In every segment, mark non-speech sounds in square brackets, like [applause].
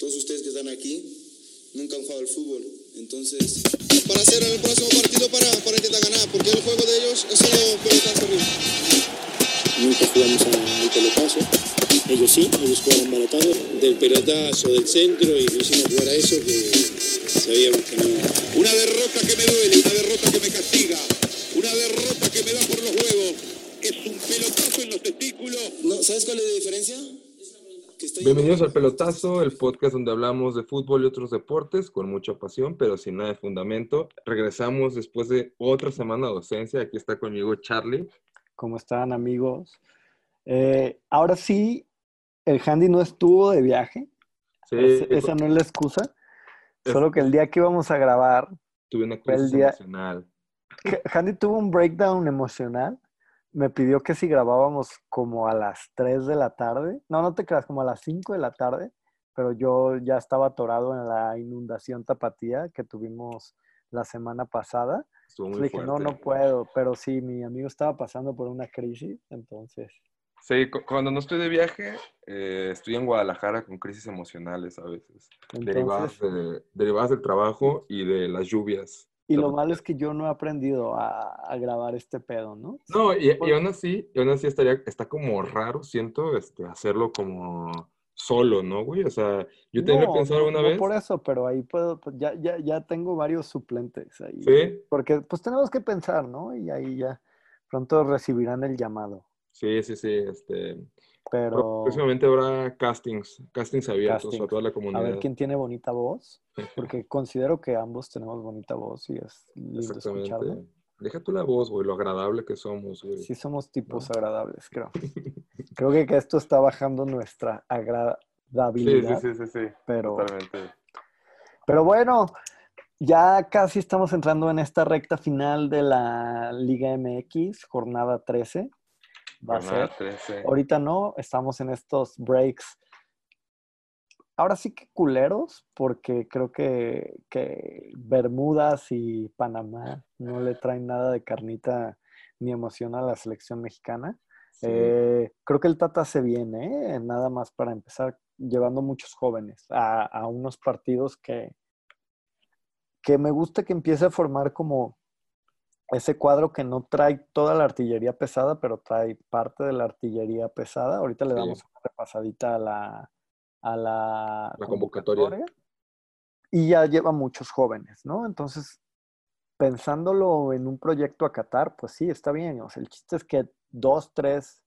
todos ustedes que están aquí nunca han jugado al fútbol. Entonces, para hacer el próximo partido para, para intentar ganar, porque el juego de ellos es solo pelotazo arriba. Nunca jugamos al pelotazo. Ellos sí, ellos jugaron balotado. Del pelotazo, del centro, y no hicimos jugar a eso que sabíamos que no. Una derrota que me duele, una derrota que me castiga, una derrota que me da por los huevos. Es un pelotazo en los testículos. No, ¿Sabes cuál es la diferencia? Que Bienvenidos al Pelotazo, el podcast donde hablamos de fútbol y otros deportes con mucha pasión, pero sin nada de fundamento. Regresamos después de otra semana de docencia. Aquí está conmigo Charlie. ¿Cómo están amigos? Eh, ahora sí, el Handy no estuvo de viaje. Sí, Es- esa no es la excusa. Solo que el día que íbamos a grabar, tuve una el crisis día- emocional. Handy tuvo un breakdown emocional. Me pidió que si grabábamos como a las 3 de la tarde, no, no te creas, como a las 5 de la tarde, pero yo ya estaba atorado en la inundación tapatía que tuvimos la semana pasada. Estuvo muy Le dije, no, fuerte. no puedo, pero sí, mi amigo estaba pasando por una crisis, entonces, Sí, cu- cuando no estoy de viaje, eh, estoy en Guadalajara con crisis emocionales a veces, derivadas, de- derivadas del trabajo y de las lluvias. Y lo malo es que yo no he aprendido a, a grabar este pedo, ¿no? No, y, aún así, y aún así estaría, está como raro, siento, este, hacerlo como solo, ¿no, güey? O sea, yo lo No, pensado no, alguna no vez. por eso, pero ahí puedo, pues, ya, ya, ya tengo varios suplentes ahí. Sí, Porque pues tenemos que pensar, ¿no? Y ahí ya pronto recibirán el llamado. sí, sí, sí. Este, Pero próximamente habrá castings, castings abiertos a toda la a comunidad. ver quién tiene bonita voz, porque considero que ambos tenemos bonita voz y es lindo escucharlo. Deja tú la voz, güey, lo agradable que somos, güey. Sí somos tipos ¿No? agradables, creo. [laughs] Creo que, que esto está bajando nuestra Sí, agradabilidad, sí, sí, sí, sí, pero... totalmente. Pero bueno, ya casi estamos entrando en esta recta final de la Liga MX, jornada 13. Va a ser. 13. Ahorita no, estamos en estos breaks. Ahora sí que culeros, porque creo que, que Bermudas y Panamá no le traen nada de carnita ni emoción a la selección mexicana. Sí. Eh, creo que el Tata se viene, ¿eh? nada más para empezar, llevando muchos jóvenes a, a unos partidos que, que me gusta que empiece a formar como ese cuadro que no trae toda la artillería pesada, pero trae parte de la artillería pesada. Ahorita le Sí. damos una repasadita a la, a la, La convocatoria. Y ya lleva muchos jóvenes, ¿no? Entonces, pensándolo en un proyecto a Qatar, pues sí, está bien. O sea, el chiste es que dos, tres,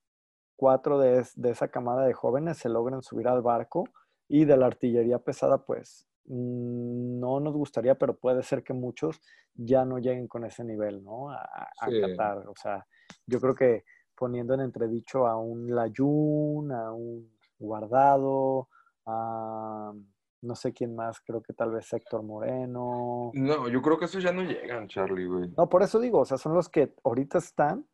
cuatro de, de esa camada de jóvenes se logren subir al barco y de la artillería pesada, pues no nos gustaría, pero puede ser que muchos ya no lleguen con ese nivel, ¿no? A, a Sí. Qatar. O sea, yo creo que poniendo en entredicho a un Layun, a un Guardado, a no sé quién más, creo que tal vez Héctor Moreno. No, yo creo que esos ya no llegan, Charlie, güey. No, por eso digo, o sea, son los que ahorita están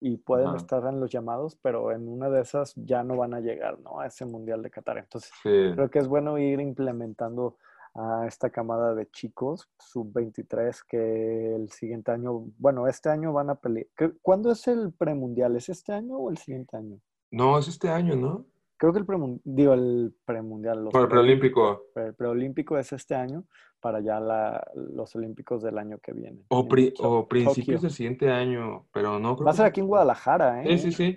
y pueden Ajá. estar en los llamados, pero en una de esas ya no van a llegar, ¿no? A ese Mundial de Qatar. Entonces, Sí. creo que es bueno ir implementando a esta camada de chicos, sub-23, que el siguiente año, bueno, este año van a pelear. ¿Qué- ¿Cuándo es el premundial? ¿Es este año o el siguiente año? No, es este año, ¿no? Creo que el premundial, digo, el premundial, los el preolímpico. pre- preolímpico es este año para ya la- los olímpicos del año que viene. O, pri- o principios Tokio. del siguiente año, pero no creo Va a ser aquí en Guadalajara, ¿eh? Sí, sí, sí.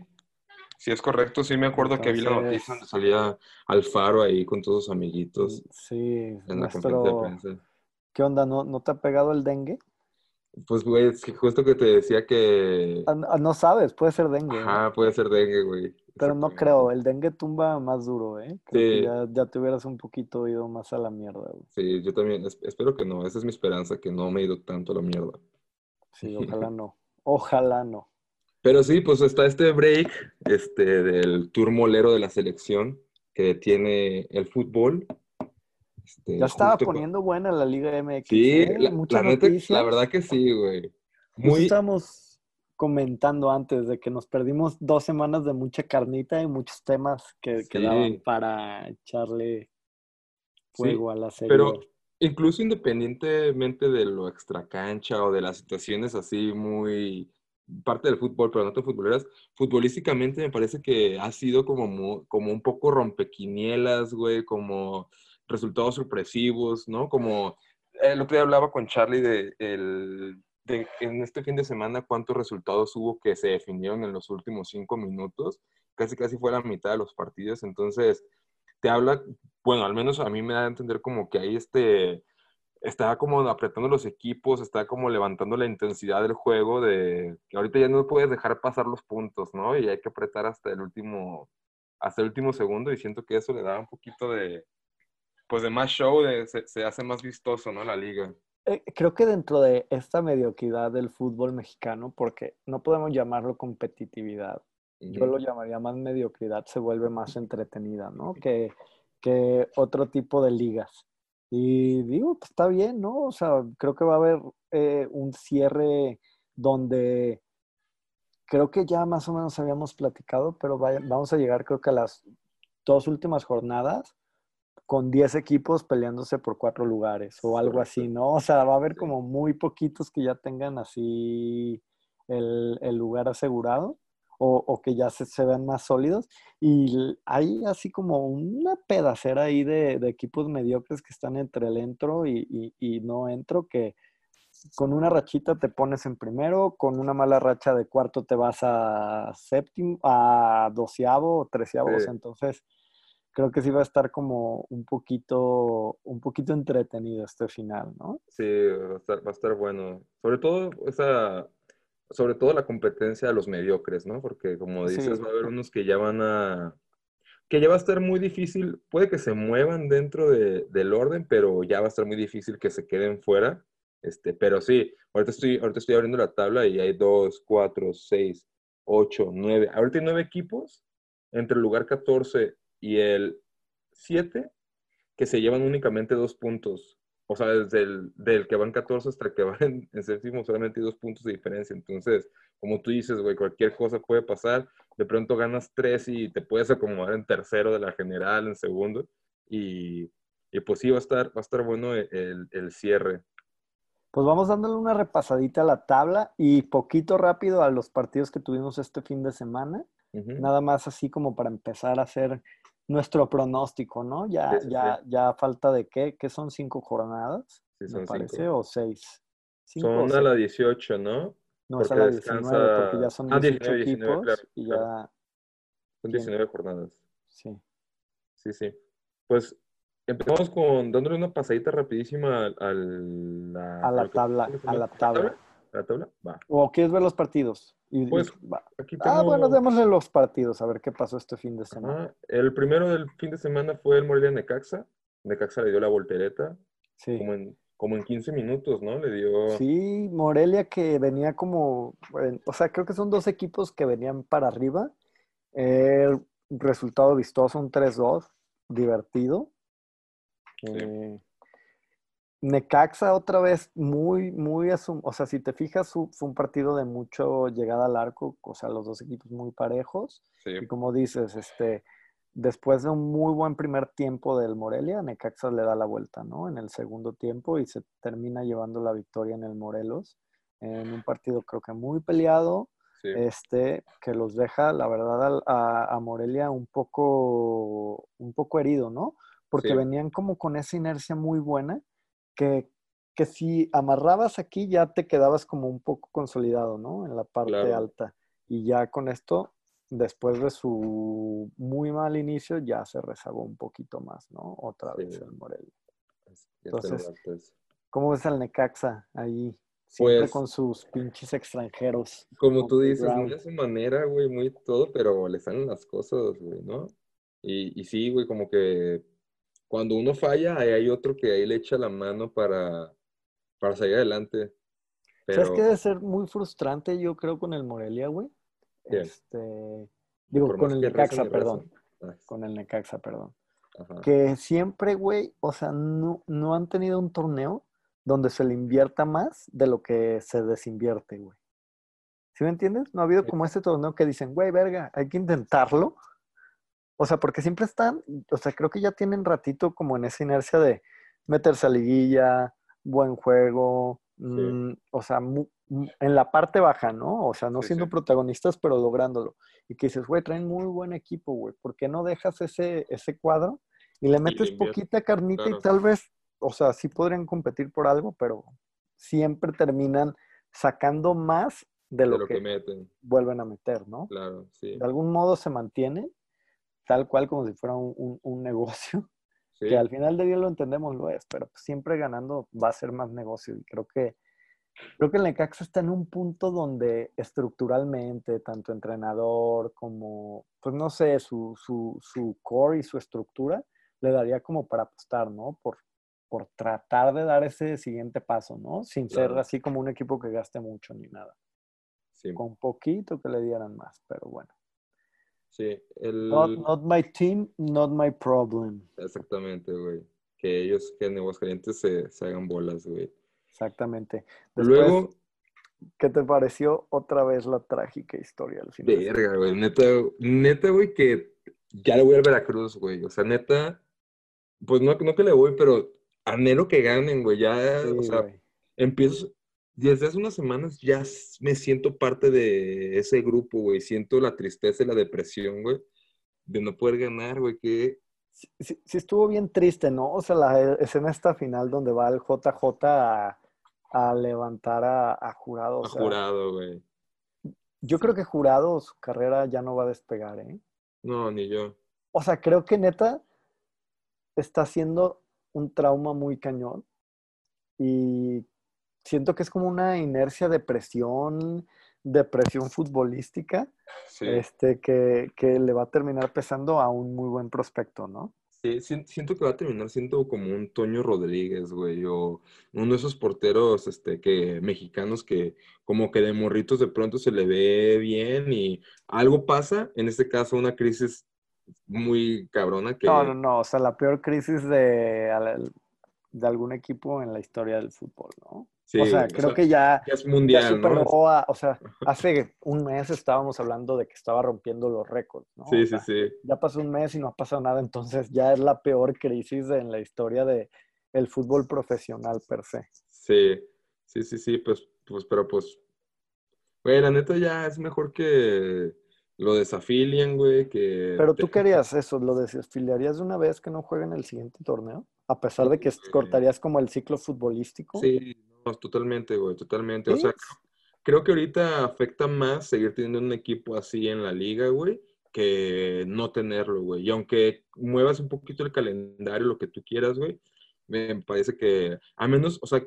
Sí, es correcto. Sí, me acuerdo que vi la noticia donde salía Alfaro ahí con todos sus amiguitos Sí, en la conferencia de prensa. ¿Qué onda? ¿No, ¿No te ha pegado el dengue? Pues, güey, es que justo que te decía que... Ah, ah, No sabes, puede ser dengue. Ajá, puede ser dengue, güey. Pero no creo, el dengue tumba más duro, ¿eh? Creo que Sí. ya, ya te hubieras un poquito ido más a la mierda, güey. Sí, yo también es- espero que no. Esa es mi esperanza, que no me he ido tanto a la mierda. Sí, [laughs] ojalá no. Ojalá no. Pero sí, pues está este break este, del tour molero de la selección que tiene el fútbol. Este, Ya estaba poniendo buena la Liga MX. Sí, ¿eh? la, la neta, la verdad que sí, güey. Justo Muy, estábamos comentando antes de que nos perdimos dos semanas de mucha carnita y muchos temas que Sí. quedaban para echarle fuego a la serie. pero incluso independientemente de lo extracancha o de las situaciones así muy parte del fútbol, pero no tan futboleras, futbolísticamente me parece que ha sido como, como un poco rompequinielas, güey, como resultados sorpresivos, ¿no? Como el otro día hablaba con Charlie de, el, de en este fin de semana cuántos resultados hubo que se definieron en los últimos cinco minutos. Casi, casi fue la mitad de los partidos. Entonces, te habla, bueno, al menos a mí me da a entender como que ahí este, está como apretando los equipos, está como levantando la intensidad del juego de que ahorita ya no puedes dejar pasar los puntos, ¿no? Y hay que apretar hasta el último, hasta el último segundo y siento que eso le da un poquito de, pues de más show, de, se, hace más vistoso, ¿no? La liga. Eh, creo que dentro de esta mediocridad del fútbol mexicano, porque no podemos llamarlo competitividad, yo lo llamaría más mediocridad, se vuelve más entretenida, ¿no? Que, que otro tipo de ligas. Y digo, pues está bien, ¿no? O sea, creo que va a haber eh, un cierre donde creo que ya más o menos habíamos platicado, pero vamos a llegar creo que a las dos últimas jornadas con 10 equipos peleándose por cuatro lugares o algo así, ¿no? O sea, va a haber como muy poquitos que ya tengan así el, lugar asegurado o, que ya se, se, vean más sólidos. Y hay así como una pedacera ahí de, equipos mediocres que están entre el entro y, y, no entro, que con una rachita te pones en primero, con una mala racha de cuarto te vas a séptimo, a doceavo o treceavo. entonces creo que sí va a estar como un poquito, un poquito entretenido este final, ¿no? Sí, va a estar, va a estar bueno. Sobre todo esa, sobre todo la competencia de los mediocres, ¿no? Porque como dices, va a haber unos que ya van a, que ya va a estar muy difícil, puede que se muevan dentro de, del orden, pero ya va a estar muy difícil que se queden fuera. Este, pero sí, ahorita estoy, ahorita estoy abriendo la tabla y hay dos, cuatro, seis, ocho, nueve. Ahorita hay nueve equipos entre el lugar 14 y el 7 que se llevan únicamente dos puntos. O sea, desde el del que van 14 hasta el que van en, séptimo solamente hay dos puntos de diferencia. Entonces, como tú dices, güey, cualquier cosa puede pasar. De pronto ganas tres y te puedes acomodar en tercero de la general, en segundo. Y, y pues sí, va a estar, va a estar bueno el, el cierre. Pues vamos dándole una repasadita a la tabla y poquito rápido a los partidos que tuvimos este fin de semana. Nada más así como para empezar a hacer nuestro pronóstico, ¿no? Ya, ya, ya falta de qué, ¿qué son cinco jornadas? me parece, o seis. son a la 18, ¿no? No, es a la 19, porque ya son 18 ah, equipos y ya... Son 19 jornadas. Sí. Sí, sí. Pues empezamos con dándole una pasadita rapidísima a, la, a la tabla. A la tabla. ¿A la tabla? Va. ¿O quieres ver los partidos? Pues, Ah, bueno, démosle los partidos, a ver qué pasó este fin de semana. el primero del fin de semana fue el Morelia Necaxa. Necaxa le dio la voltereta. Sí. Como en, como en 15 minutos, ¿no? Le dio... Sí, Morelia que venía como... o sea, creo que son dos equipos que venían para arriba. El resultado vistoso, un 3-2, divertido. Eh, Necaxa otra vez muy, muy, o sea, si te fijas, fue un partido de mucho llegada al arco, o sea, los dos equipos muy parejos. Y como dices, este, después de un muy buen primer tiempo del Morelia, Necaxa le da la vuelta, ¿no? En el segundo tiempo y se termina llevando la victoria en el Morelos, en un partido creo que muy peleado, este, que los deja, la verdad, a, a, Morelia un poco, un poco herido, ¿no? Porque venían como con esa inercia muy buena que, que si amarrabas aquí ya te quedabas como un poco consolidado, ¿no? En la parte alta. Y ya con esto, después de su muy mal inicio, ya se rezagó un poquito más, ¿no? Otra vez el Morelia. Entonces, ¿cómo ves al Necaxa ahí? Siempre pues con sus pinches extranjeros. Como tú dices, muy a su manera, güey, muy todo, pero le salen las cosas, güey, ¿no? Y, y sí, güey, como que cuando uno falla, hay otro que ahí le echa la mano para, para salir adelante. Pero... ¿Sabes que debe ser muy frustrante, yo creo, con el Morelia, güey? Este, digo, con el Necaxa, perdón. Ah, con el Necaxa, perdón. Que siempre, güey, o sea, no, no han tenido un torneo donde se le invierta más de lo que se desinvierte, güey. ¿Sí me entiendes? No ha habido como este torneo que dicen, güey, verga, hay que intentarlo o sea, porque siempre están, o sea, creo que ya tienen ratito como en esa inercia de meterse a liguilla, buen juego, mm, o sea, en la parte baja, ¿no? O sea, no siendo protagonistas, pero lográndolo. Y que dices, güey, traen muy buen equipo, güey, ¿por qué no dejas ese, ese cuadro Y le metes poquita carnita claro. y tal vez, o sea, sí podrían competir por algo, pero siempre terminan sacando más de de lo, que, que meten, vuelven a meter, ¿no? claro, sí. De algún modo se mantiene tal cual como si fuera un, un- un [laughs] negocio, Sí, que al final del día lo entendemos, lo es, pero pues siempre ganando va a ser más negocio. Y creo que, creo que el Necaxa está en un punto donde estructuralmente, tanto entrenador como, pues no sé, su, su, su core y su estructura, le daría como para apostar, ¿no? Por, por tratar de dar ese siguiente paso, ¿no? Sin ser así como un equipo que gaste mucho ni nada. sí, Con poquito que le dieran más, pero bueno. Sí. El... Not, not my team, not my problem. Exactamente, güey. Que ellos, que en Aguascalientes se, se hagan bolas, güey. Exactamente. Después, Luego, ¿qué te pareció otra vez la trágica historia al final? verga, güey. Neta, neta, güey, que ya le voy al Veracruz, güey. O sea, neta, pues no, no que le voy, pero anhelo que ganen, güey. Ya, Sí, o sea, güey. empiezo, desde hace unas semanas ya me siento parte de ese grupo, güey. Siento la tristeza y la depresión, güey, de no poder ganar, güey. Que Sí, sí- sí estuvo bien triste, ¿no? O sea, la escena esta final donde va el JJ a, a levantar a, a Jurado. o sea, jurado, güey. Yo creo que Jurado, su carrera ya no va a despegar, ¿eh? No, ni yo. O sea, creo que neta está haciendo un trauma muy cañón y siento que es como una inercia de presión, de presión futbolística, Sí. este, que, que le va a terminar pesando a un muy buen prospecto, ¿no? Sí, sien- siento que va a terminar siendo como un Toño Rodríguez, güey, o uno de esos porteros, este, que mexicanos que como que de morritos de pronto se le ve bien y algo pasa, en este caso una crisis muy cabrona que, No, no, no, o sea, la peor crisis de, de algún equipo en la historia del fútbol, ¿no? Sí, o sea, o creo sea, que ya, ya es ya mundial, ¿no? a- o sea, [laughs] hace un mes estábamos hablando de que estaba rompiendo los récords, ¿no? Sí, O sí, sea, sí, ya pasó un mes y no ha pasado nada, entonces ya es la peor crisis en la historia de el fútbol profesional per se. sí, sí, sí, sí, pues, pues, pero pues, güey, la neta ya es mejor que lo desafilien, güey, que... Pero tú querías eso, ¿lo desafiliarías de una vez que no jueguen el siguiente torneo? A pesar de que cortarías como el ciclo futbolístico. Sí, no, totalmente, güey, totalmente. O ¿Sí? sea, creo, que ahorita afecta más seguir teniendo un equipo así en la liga, güey, que no tenerlo, güey. Y aunque muevas un poquito el calendario, lo que tú quieras, güey, me parece que, a menos, o sea,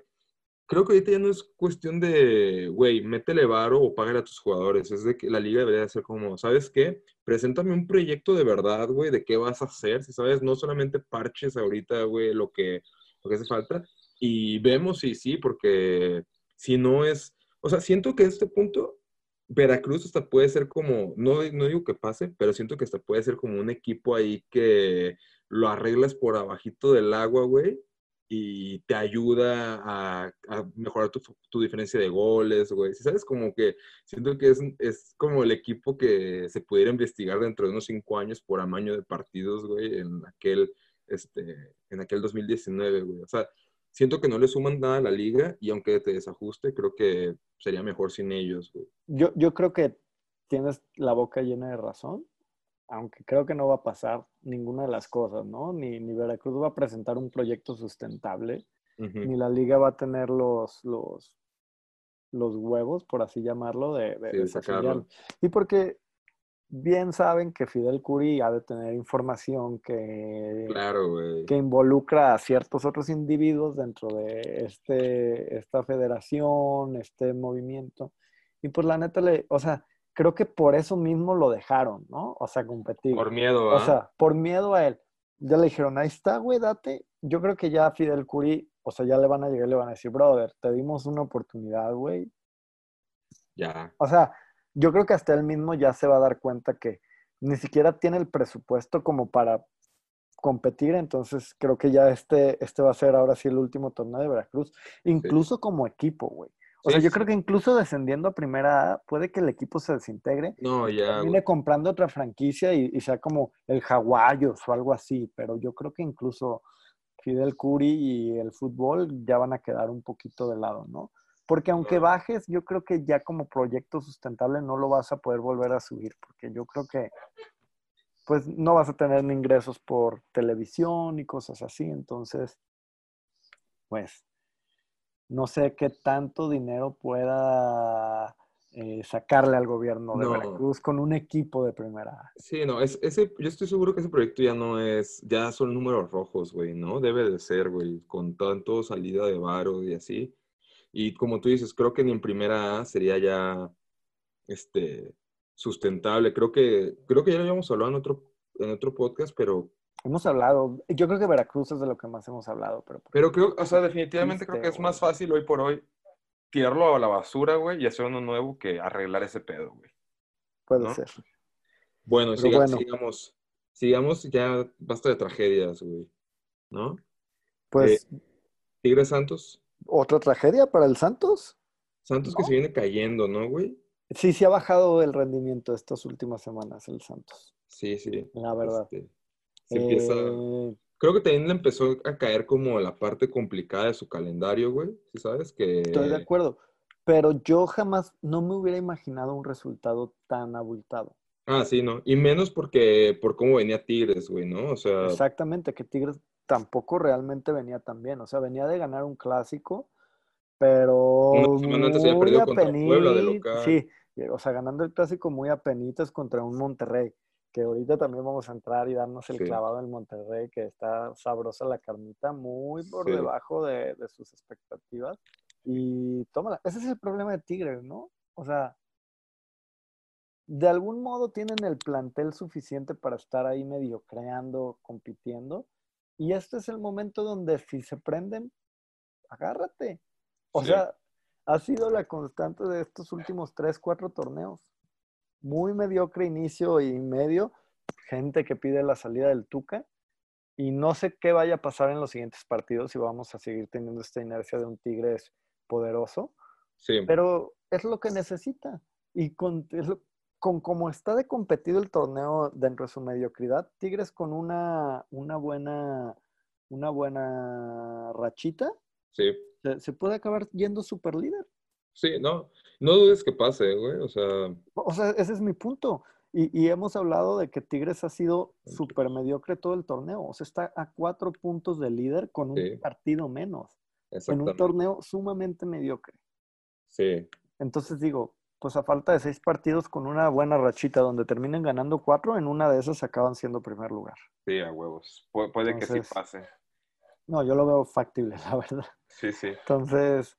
creo que ahorita ya no es cuestión de, güey, métele varo o págale a tus jugadores. Es de que la liga debería ser como, ¿sabes qué? Preséntame un proyecto de verdad, güey, de qué vas a hacer, si sabes, no solamente parches ahorita, güey, lo que, lo que hace falta. Y vemos si sí, porque si no es, o sea, siento que en este punto Veracruz hasta puede ser como, no, no digo que pase, pero siento que hasta puede ser como un equipo ahí que lo arreglas por abajito del agua, güey, y te ayuda a, mejorar tu, tu diferencia de goles, güey. Si sabes, como que siento que es, es como el equipo que se pudiera investigar dentro de unos cinco años por amaño de partidos, güey, en aquel, este, en aquel 2019, güey. O sea, siento que no le suman nada a la liga y aunque te desajuste, creo que sería mejor sin ellos, güey. Yo, yo creo que tienes la boca llena de razón, aunque creo que no va a pasar ninguna de las cosas, ¿no? Ni, ni Veracruz va a presentar un proyecto sustentable, Ujú. ni la liga va a tener los, los, los huevos, por así llamarlo, de, de Sí, de sacarlo. Y porque bien saben que Fidel Curi ha de tener información que, Claro, que involucra a ciertos otros individuos dentro de este, esta federación, este movimiento. Y pues la neta, le, o sea, creo que por eso mismo lo dejaron, ¿no? O sea, competir. Por miedo, O ¿ah? sea, por miedo a él. Ya le dijeron, ahí está, güey, date. Yo creo que ya a Fidel Curi, o sea, ya le van a llegar y le van a decir, brother, te dimos una oportunidad, güey. Ya. O sea, yo creo que hasta él mismo ya se va a dar cuenta que ni siquiera tiene el presupuesto como para competir, entonces creo que ya este, este va a ser ahora sí el último torneo de Veracruz, incluso como equipo, güey. O sea, yo sí. creo que incluso descendiendo a primera A, puede que el equipo se desintegre No, ya, termine comprando otra franquicia y, y sea como el Jaguayos o algo así, pero yo creo que incluso Fidel Curi y el fútbol ya van a quedar un poquito de lado, ¿no? Porque aunque bajes, yo creo que ya como proyecto sustentable no lo vas a poder volver a subir, porque yo creo que pues no vas a tener ni ingresos por televisión y cosas así. Entonces, pues, no sé qué tanto dinero pueda eh, sacarle al gobierno de No. Veracruz con un equipo de primera. Sí, no, es, ese, yo estoy seguro que ese proyecto ya no es, ya son números rojos, güey, ¿no? Debe de ser, güey, con tanto salida de varo y así. Y como tú dices, creo que ni en primera A sería ya, este, sustentable. Creo que, creo que ya lo habíamos hablado en otro, en otro podcast, pero, Hemos hablado, yo creo que Veracruz es de lo que más hemos hablado, pero pero creo, o sea, definitivamente creo que es más fácil hoy por hoy tirarlo a la basura, güey, y hacer uno nuevo que arreglar ese pedo, güey. puede ¿no? ser. Bueno, siga- bueno. sigamos, sigamos, ya basta de tragedias, güey, ¿no? Pues Tigres Santos. Otra tragedia para el Santos. Santos que se viene cayendo, ¿no, güey? Sí, sí ha bajado el rendimiento estas últimas semanas el Santos, Sí, sí. la verdad. Este, se empieza. Eh, Creo que también le empezó a caer como la parte complicada de su calendario, güey. ¿Sí sabes? Que. Estoy de acuerdo, pero yo jamás no me hubiera imaginado un resultado tan abultado. Ah, sí, ¿no? Y menos porque por cómo venía Tigres, güey, ¿no? O sea, Exactamente, que Tigres tampoco realmente venía tan bien. O sea, venía de ganar un clásico, pero Una semana antes había muy perdido contra Puebla de apeni- local. Sí, o sea, ganando el clásico muy a penitas contra un Monterrey, que ahorita también vamos a entrar y darnos el Sí. clavado del Monterrey, que está sabrosa la carnita, muy por Sí. debajo de, de sus expectativas. Y tómala, ese es el problema de Tigres, ¿no? O sea, de algún modo tienen el plantel suficiente para estar ahí medio creando, compitiendo. Y este es el momento donde si se prenden, agárrate. O Sí. sea, ha sido la constante de estos últimos tres, cuatro torneos. Muy mediocre inicio y medio. Gente que pide la salida del Tuca. Y no sé qué vaya a pasar en los siguientes partidos si vamos a seguir teniendo esta inercia de un Tigres poderoso sí. pero es lo que necesita. Y con, es lo- con como está de competido el torneo dentro de su mediocridad, Tigres con una, una buena una buena rachita, Sí. se, se puede acabar yendo super líder. Sí, no. No dudes que pase, güey. O sea, O sea, ese es mi punto. Y, y hemos hablado de que Tigres ha sido súper mediocre todo el torneo. O sea, está a cuatro puntos de líder con un Sí. partido menos. En un torneo sumamente mediocre. Sí. Entonces digo, pues a falta de seis partidos con una buena rachita donde terminen ganando cuatro, en una de esas acaban siendo primer lugar. Sí, a huevos. Pu- puede que sí pase. No, yo lo veo factible, [laughs] la verdad. Sí, sí. Entonces,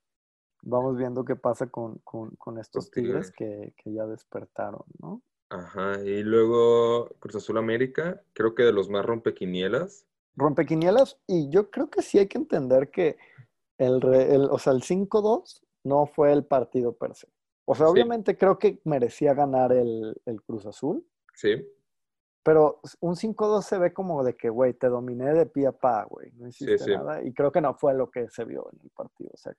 vamos viendo qué pasa con, con- con estos tigres Tigres. que, que ya despertaron, ¿no? Ajá. Y luego Cruz Azul América, creo que de los más rompequinielas. Rompequinielas, y yo creo que sí hay que entender que el, el- o sea, el 5-2 no fue el partido per se. O sea, Sí. obviamente creo que merecía ganar el, el Cruz Azul, Sí. Pero un 5-2 se ve como de que, güey, te dominé de pie a pa, güey. No hiciste sí. nada. Y creo que no fue lo que se vio en el partido. O sea,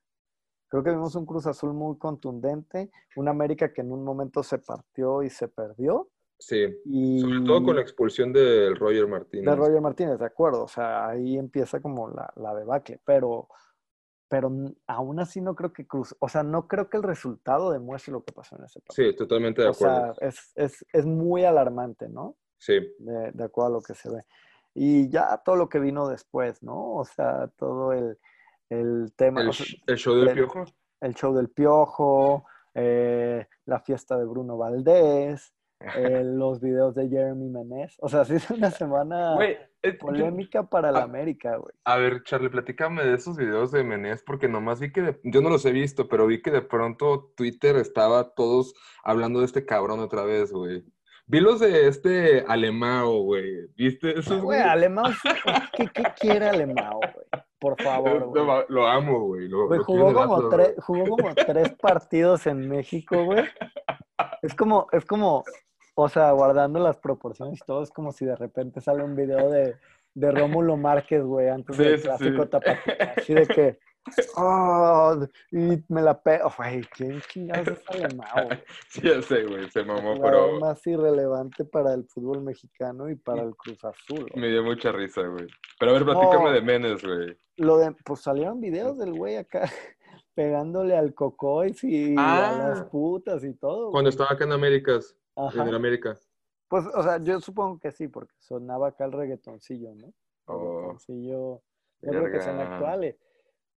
creo que vimos un Cruz Azul muy contundente, un América que en un momento se partió y se perdió. Sí. Y Sobre todo con la expulsión del Roger Martínez. de Roger Martínez, de acuerdo. O sea, ahí empieza como la, la debacle. Pero, pero aún así no creo que Cruz, o sea, no creo que el resultado demuestre lo que pasó en ese partido. Sí, totalmente de o sea, acuerdo. es, es, es muy alarmante, ¿no? Sí. de, de acuerdo a lo que se ve. Y ya todo lo que vino después, ¿no? O sea, todo el, el tema, El, o sea, sh- el show del el- piojo. el show del piojo, eh, la fiesta de Bruno Valdés, eh, [laughs] los videos de Jeremy Menez. O sea, sí es una semana Güey, eh, yo- polémica para la. América, güey. A ver, Charlie, platícame de esos videos de Menés, porque nomás vi que, de- yo no los he visto, pero vi que de pronto Twitter estaba todos hablando de este cabrón otra vez, güey. Vi los de este Alemao, güey. ¿Viste esos, Güey, Alemão, [laughs] ¿qué, qué quiere Alemão, güey? Por [laughs] favor, güey. Lo, amo, güey. Lo, Güey, lo jugó, como tres, jugó como tres partidos en México, güey. Es como, es como, o sea, guardando las proporciones y todo, es como si de repente sale un video de, de Rómulo Márquez, güey, antes Sí, del clásico sí. [laughs] Así de que, oh, y me la pego. Güey, ¿quién chingados es güey? [laughs] Sí, ya sé, güey. Se mamó, El pero más irrelevante para el fútbol mexicano y para el Cruz Azul. güey. me dio mucha risa, güey. Pero a ver, platícame de Menes, güey. Lo de, pues salieron videos del güey acá [laughs] pegándole al cocois y a Ah. las putas y todo. Cuando güey. estaba acá en Américas, en Ajá. el América. Pues, o sea, yo supongo que sí, porque sonaba acá el reggaetoncillo, ¿no? Oh, Reggaetoncillo, no creo que verga. actuales.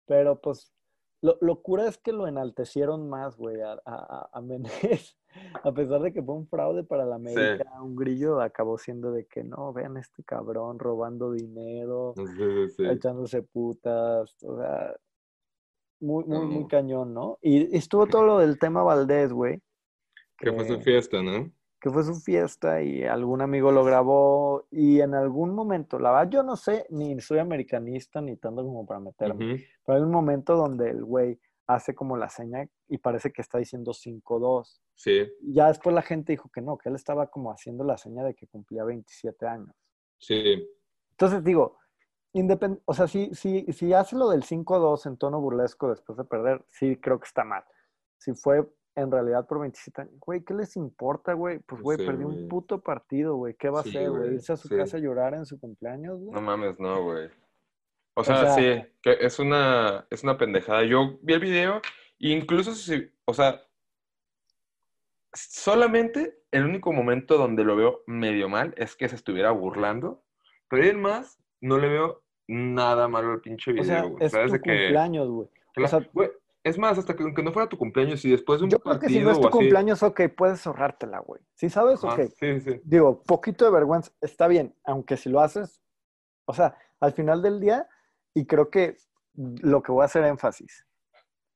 Pero pues, lo, locura es que lo enaltecieron más, güey, a, a, a Menés. [laughs] A pesar de que fue un fraude para la América, un grillo acabó siendo de que no, vean este cabrón robando dinero, Sí, sí, sí. echándose putas, o sea, muy, muy, muy cañón, ¿no? Y estuvo todo lo del tema Valdés, güey. Que fue su fiesta, ¿no? Que fue su fiesta y algún amigo lo grabó y en algún momento, la verdad yo no sé, ni soy americanista ni tanto como para meterme, pero hay un momento donde el güey hace como la seña y parece que está diciendo 5-2. Sí, Ya después la gente dijo que no, que él estaba como haciendo la seña de que cumplía 27 años. sí. Entonces digo, independ o sea, si, si, si hace lo del 5-2 en tono burlesco después de perder, sí creo que está mal. Si fue en realidad por 27 años, güey, ¿qué les importa, güey? Pues, güey, Sí, perdió güey. un puto partido, güey. ¿Qué va Sí, a hacer, güey? ¿Irse a su sí. casa a llorar en su cumpleaños, güey? No mames, no, güey. O sea, sea- sí, que es una, es una pendejada. Yo vi el video, e incluso si, o sea, solamente el único momento donde lo veo medio mal es que se estuviera burlando, pero más no le veo nada malo al pinche o video, sea, güey. es ¿Sabes tu que- cumpleaños, güey. o sea- güey, es más, hasta que aunque no fuera tu cumpleaños y después de un Yo creo que si no es tu así- cumpleaños, ok, puedes ahorrártela, güey. Si sabes, Ajá, ok. sí, sí. Digo, poquito de vergüenza, está bien, aunque si lo haces, o sea, al final del día, y creo que lo que voy a hacer énfasis,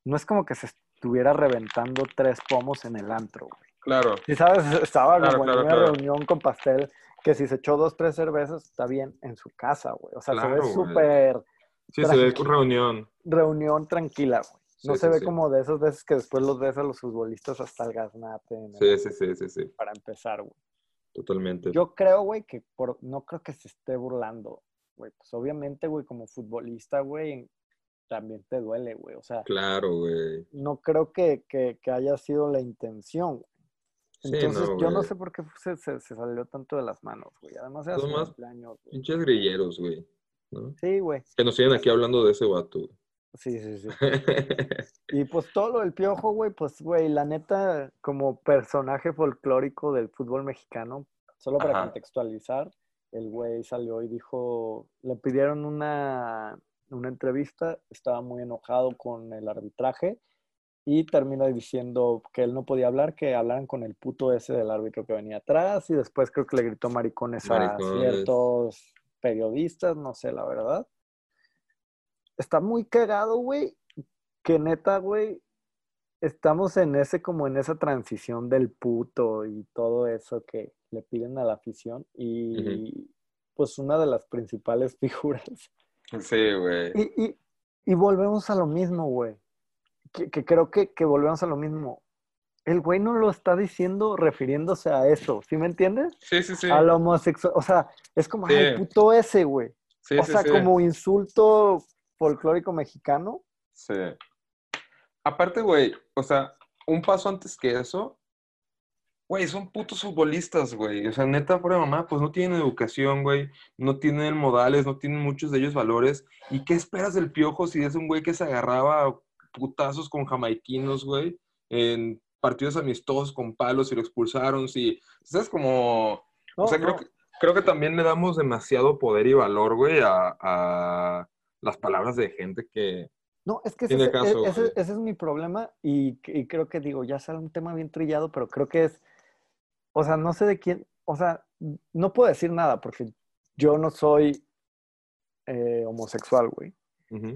no es como que se estuviera reventando tres pomos en el antro, güey. Claro. Si sabes, estaba Claro, en claro, una claro. reunión con pastel, que si se echó dos, tres cervezas, está bien en su casa, güey. O sea, se ve súper Sí, se ve reunión. reunión tranquila, güey. No Sí, se sí, ve sí. como de esas veces que después los ves a los futbolistas hasta el gaznate el- Sí, sí, sí, sí, sí. para empezar, güey. Totalmente. Yo creo, güey, que por, no creo que se esté burlando, güey. Pues obviamente, güey, como futbolista, güey, también te duele, güey. O sea, Claro, güey. no creo que, que- que haya sido la intención, güey. Sí, Entonces, no, yo no sé por qué se, se- se salió tanto de las manos, güey. Además, era su cumpleaños, güey. Pinches grilleros, güey. ¿no? Sí, güey. Que nos siguen aquí hablando de ese vato. güey. Sí, sí, sí. [laughs] Y pues todo lo del piojo, güey, pues, güey, la neta, como personaje folclórico del fútbol mexicano, solo para Ajá. contextualizar, el güey salió y dijo, le pidieron una, una entrevista, estaba muy enojado con el arbitraje y termina diciendo que él no podía hablar, que hablaran con el puto ese del árbitro que venía atrás y después creo que le gritó maricones, a ciertos periodistas, no sé, la verdad. Está muy cagado, güey, que neta, güey, estamos en ese, como en esa transición del puto y todo eso que le piden a la afición y pues una de las principales [laughs] figuras. Sí, güey. Y, y, y volvemos a lo mismo, güey. Que, que creo que, que volvemos a lo mismo. El güey no lo está diciendo refiriéndose a eso, ¿sí me entiendes? Sí, sí, sí. A lo homosexual. O sea, es como, Sí. ay, el puto ese, güey. Sí, o sí, sea, como insulto folclórico mexicano. Sí. Aparte, güey, o sea, un paso antes que eso, güey, son putos futbolistas, güey. O sea, neta, fuera mamá, pues no tienen educación, güey. No tienen modales, no tienen muchos de ellos valores. ¿Y qué esperas del piojo si es un güey que se agarraba putazos con jamaiquinos, güey? En partidos amistosos con palos y lo expulsaron. Sí, ¿sabes? Como. No, o sea, no. creo, que, creo que también le damos demasiado poder y valor, güey, a, a las palabras de gente que. No, es que ese, Tiene es- caso, ese- es mi problema y, y creo que digo, ya sale un tema bien trillado, pero creo que es, o sea, no sé de quién, o sea, no puedo decir nada porque yo no soy eh, homosexual, güey,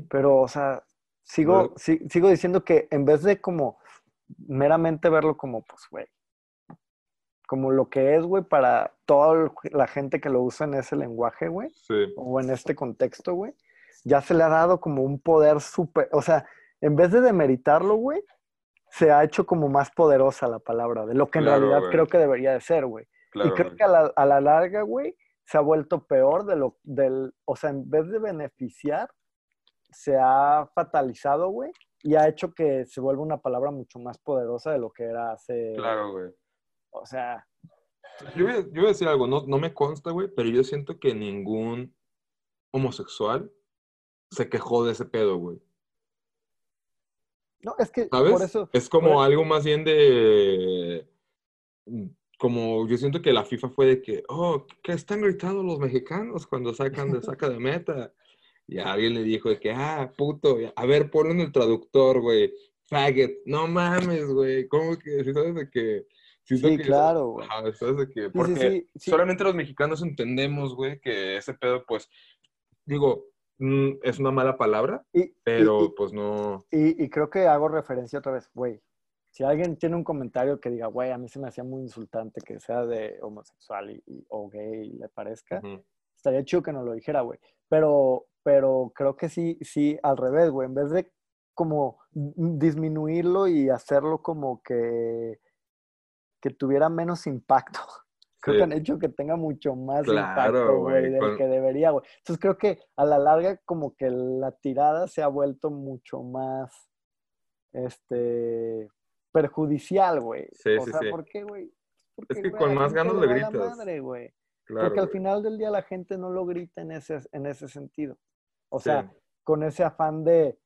pero, o sea, sigo, si- sigo diciendo que en vez de como meramente verlo como, pues, güey, como lo que es, güey, para toda la gente que lo usa en ese lenguaje, güey, Sí. o en este contexto, güey, ya se le ha dado como un poder súper, o sea, en vez de demeritarlo, güey, se ha hecho como más poderosa la palabra, de lo que en Claro, realidad güey. creo que debería de ser, güey. Claro, y creo güey. que a la, a la larga, güey, se ha vuelto peor de lo, del, o sea, en vez de beneficiar, se ha fatalizado, güey, y ha hecho que se vuelva una palabra mucho más poderosa de lo que era hace, Claro, güey. o sea, Yo voy, a, yo voy a decir algo, no, no me consta, güey, pero yo siento que ningún homosexual se quejó de ese pedo, güey. no, es que ¿Sabes? por eso... es como por- algo más bien de... como yo siento que la FIFA fue de que, oh, ¿qué están gritando los mexicanos cuando sacan de saca de meta? Y alguien le dijo de que, ah, puto, a ver, ponlo en el traductor, güey. Faggot. No mames, güey. ¿Cómo que? Si sabes de que. sí, claro, güey. sabes de que. Porque solamente los mexicanos entendemos, güey, que ese pedo, pues, digo, es una mala palabra, pero pues no. Y, y, creo que hago referencia otra vez, güey. Si alguien tiene un comentario que diga, güey, a mí se me hacía muy insultante que sea de homosexual y, o gay le parezca, estaría chido que no lo dijera, güey. Pero, pero creo que sí, sí, al revés, güey. En vez de como disminuirlo y hacerlo como que, que tuviera menos impacto. Creo que han hecho que tenga mucho más impacto, güey, del que debería, güey. Entonces creo que a la larga como que la tirada se ha vuelto mucho más, este, perjudicial, güey. Sí, o sí, sea, sí. ¿por qué, güey? es que con más ganas le gritas. Madre, güey. Porque al final del día la gente no lo grita en ese, en ese sentido. O sea, con ese afán de,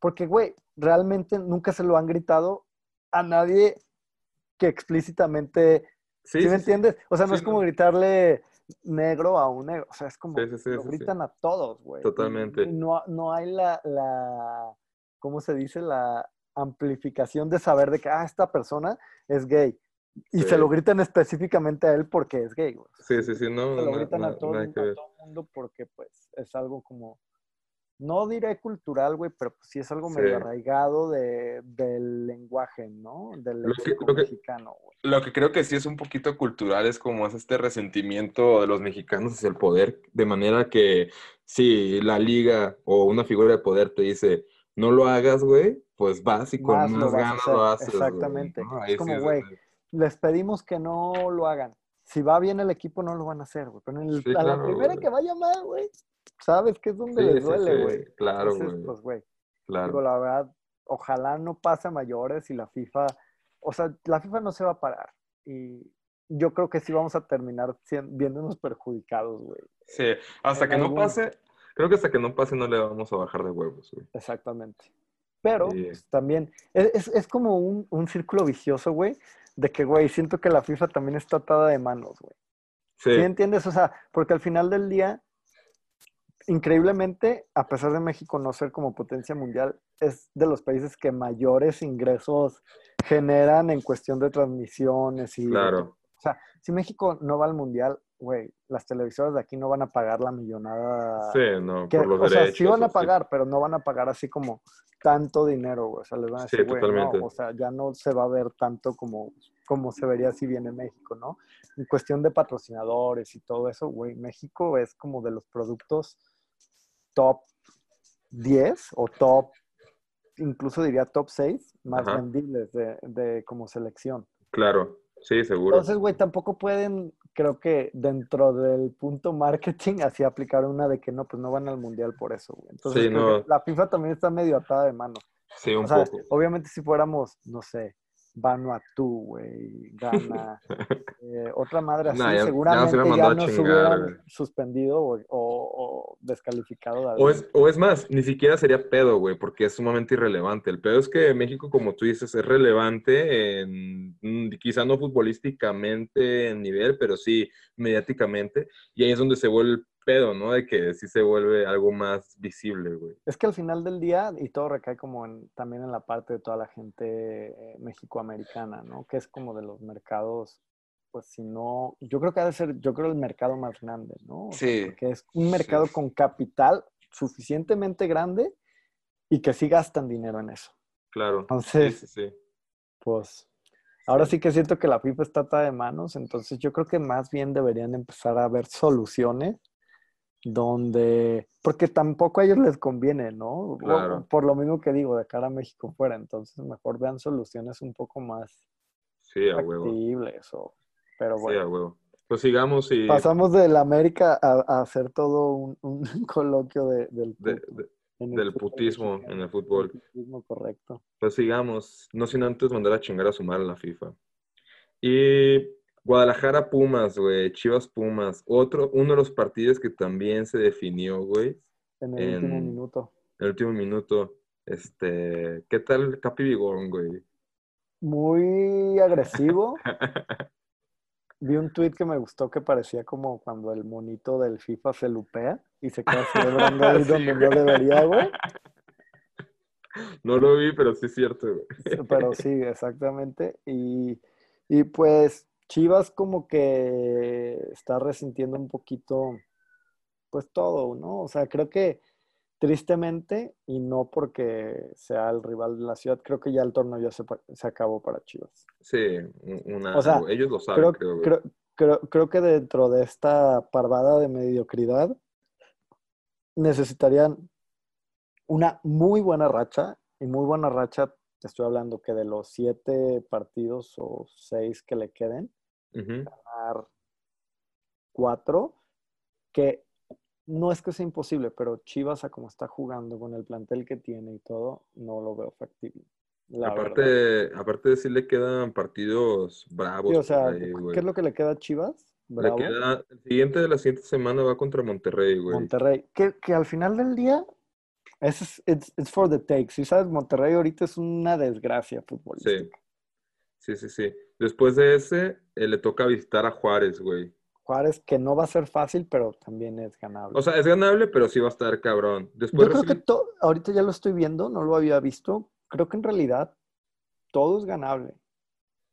porque, güey, realmente nunca se lo han gritado a nadie que explícitamente. ¿Sí, me entiendes? O sea, no es como gritarle negro a un negro. O sea, es como. lo gritan a todos, güey. Totalmente. no, no hay la, la. ¿Cómo se dice? La amplificación de saber de que, ah, esta persona es gay. Y se lo gritan específicamente a él porque es gay. Güey. Sí, sí, sí, no. Se lo gritan a, todo, a, todo, el mundo porque, pues, es algo como no diré cultural, güey, pero pues sí es algo medio arraigado de, del lenguaje, ¿no? Del lenguaje mexicano, güey. Lo que creo que sí es un poquito cultural es como es este resentimiento de los mexicanos hacia el poder, de manera que si la liga o una figura de poder te dice, no lo hagas, güey, pues vas y con más, ganas lo haces. Exactamente. Es como, güey, les pedimos que no lo hagan. Si va bien el equipo, no lo van a hacer, güey. Pero en a la primera que vaya mal, güey, sabes que es donde les duele, güey. Claro, güey. Pues, güey. Claro. Digo, la verdad, ojalá no pase a mayores y la FIFA, o sea, la FIFA no se va a parar. Y yo creo que sí vamos a terminar viéndonos perjudicados, güey. Sí, hasta que no pase, creo que hasta que no pase no le vamos a bajar de huevos, güey. Exactamente. Pero pues, también es, es, como un, un, círculo vicioso, güey, de que, güey, siento que la FIFA también está atada de manos, güey. Sí. ¿Sí entiendes? O sea, porque al final del día, increíblemente, a pesar de México no ser como potencia mundial, es de los países que mayores ingresos generan en cuestión de transmisiones y... Claro. O sea, si México no va al mundial, güey, las televisoras de aquí no van a pagar la millonada. Sí, no, por los o sea, sí van a pagar, pero no van a pagar así como tanto dinero, güey. O sea, les van a decir, güey, no, o sea, ya no se va a ver tanto como, como se vería si viene México, ¿no? En cuestión de patrocinadores y todo eso, güey, México es como de los productos top 10 o top, incluso diría top 6 más vendibles de, de, como selección. Claro, sí, seguro. Entonces, güey, tampoco pueden, creo que dentro del punto marketing, así aplicar una de que no, pues no van al mundial por eso, güey. Entonces, sí, no. la FIFA también está medio atada de mano. Sí, un poco. Obviamente, si fuéramos, no sé, Vanuatu, güey, Ghana, [laughs] eh, otra madre así, seguramente ya, nos hubieran suspendido o, descalificado. O es, o es más, ni siquiera sería pedo, güey, porque es sumamente irrelevante. El pedo es que México, como tú dices, es relevante, en, mm, quizá no futbolísticamente en nivel, pero sí mediáticamente, y ahí es donde se vuelve pedo, ¿no? De que sí se vuelve algo más visible, güey. Es que al final del día, y todo recae como en, también en la parte de toda la gente eh, mexicoamericana, ¿no? Que es como de los mercados, pues si no, yo creo que ha de ser, yo creo el mercado más grande, ¿no? sí. porque es un mercado con capital suficientemente grande y que sí gastan dinero en eso. Claro. Entonces, sí, sí, pues Ahora sí que siento que la FIFA está atada de manos, entonces yo creo que más bien deberían empezar a ver soluciones donde, porque tampoco a ellos les conviene, ¿no? Claro. Por lo mismo que digo, de cara a México fuera, entonces mejor vean soluciones un poco más sí, a huevo. O, pero bueno. Sí, a huevo. Pues sigamos y... Pasamos de la América a, hacer todo un, [laughs] un coloquio de, del, del putismo en el fútbol. putismo, correcto. Pues sigamos, no sin antes mandar a chingar a su madre a la FIFA. Y Guadalajara Pumas, güey. Chivas Pumas. Otro, uno de los partidos que también se definió, güey. En el último minuto. En el último minuto. Este, ¿qué tal Capi Vigón, güey? Muy agresivo. [laughs] Vi un tweet que me gustó que parecía como cuando el monito del FIFA se lupea y se queda celebrando ahí [laughs] Sí, donde güey. debería, güey. No lo vi, pero sí es cierto, güey. Pero sí, exactamente. Y, y pues Chivas como que está resintiendo un poquito, pues todo, ¿no? O sea, creo que tristemente, y no porque sea el rival de la ciudad, creo que ya el torneo ya se, acabó para Chivas. Sí, un- una, O sea, ellos lo saben, Creo, creo, creo, creo, creo que dentro de esta parvada de mediocridad necesitarían una muy buena racha, y muy buena racha, te estoy hablando que de los siete partidos o seis que le queden, Ujú. ganar cuatro, que no es que sea imposible, pero Chivas a como está jugando con el plantel que tiene y todo, no lo veo factible. La verdad. Aparte, aparte de sí le quedan partidos bravos Sí, o sea, ahí. ¿qué es lo que le queda a Chivas? Le queda, el siguiente de la siguiente semana va contra Monterrey, güey. Monterrey. Que, que al final del día, es it's, it's for the takes. Si sabes, Monterrey ahorita es una desgracia Sí, futbolística. sí, sí, sí. Después de ese, eh, le toca visitar a Juárez, güey. Juárez, que no va a ser fácil, pero también es ganable. O sea, es ganable, pero sí va a estar cabrón. Después Yo creo que to- ahorita ya lo estoy viendo, no lo había visto. Creo que en realidad todo es ganable,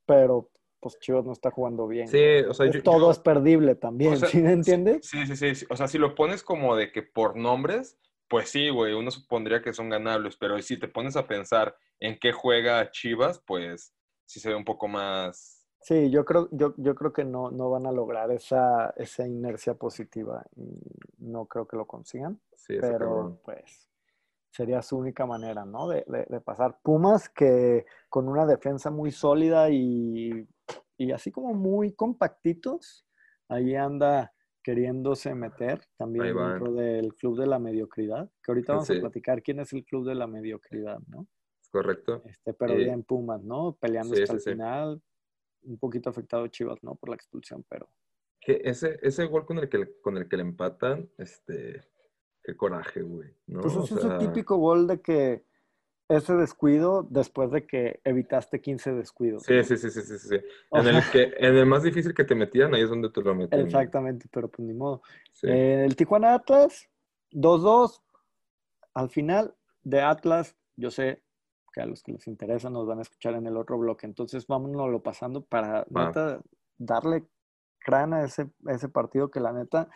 pero pues Chivas no está jugando bien. Sí, o sea, yo- todo yo- es perdible también, O sea, ¿sí me entiendes? Sí, sí, sí, sí. O sea, si lo pones como de que por nombres, pues sí, güey, uno supondría que son ganables, pero si te pones a pensar en qué juega Chivas, pues sí se ve un poco más... Sí, yo creo, yo, yo creo que no, no van a lograr esa, esa inercia positiva y no creo que lo consigan. Sí, pero pues sería su única manera, ¿no? De, de- de pasar. Pumas que con una defensa muy sólida y, y así como muy compactitos, ahí anda queriéndose meter también dentro del club de la mediocridad, que ahorita vamos Sí. a platicar quién es el club de la mediocridad, ¿no? Correcto. Este, pero Eh, bien Pumas, ¿no? Peleando sí, hasta el final, un poquito afectado Chivas, ¿no? Por la expulsión, pero Que ese, ese gol con el que, con el que le empatan, este, qué coraje, güey. ¿no? Pues O es ese sea, típico gol de que ese descuido después de que evitaste 15 descuidos. Sí, sí, sí, sí, sí, sí. O En el sea, que, en el más difícil que te metían, ahí es donde tú lo metías. güey. Exactamente, pero pues ni modo. Sí. Eh, el Tijuana Atlas, 2-2. Al final de Atlas, yo sé que a los que les interesa nos van a escuchar en el otro bloque. Entonces, vámonos pasando para neta darle crana a ese, a ese partido que la neta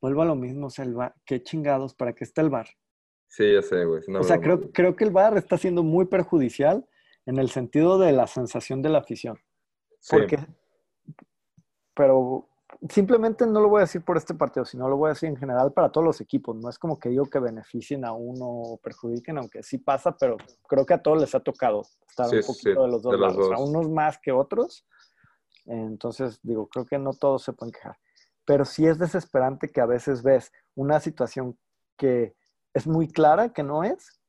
vuelva a lo mismo. O sea, el VAR, qué chingados, ¿para qué está el VAR? Sí, ya sé, güey. O sea, creo, creo que el VAR está siendo muy perjudicial en el sentido de la sensación de la afición. Sí. Porque, pero simplemente no lo voy a decir por este partido, sino lo voy a decir en general para todos los equipos. No es como que digo que beneficien a uno o perjudiquen, aunque sí pasa, pero creo que a todos les ha tocado estar Sí, un poquito sí, de los dos de los lados, a unos más que otros. Entonces, digo, creo que no todos se pueden quejar. Pero sí es desesperante que a veces ves una situación que es muy clara, que no es,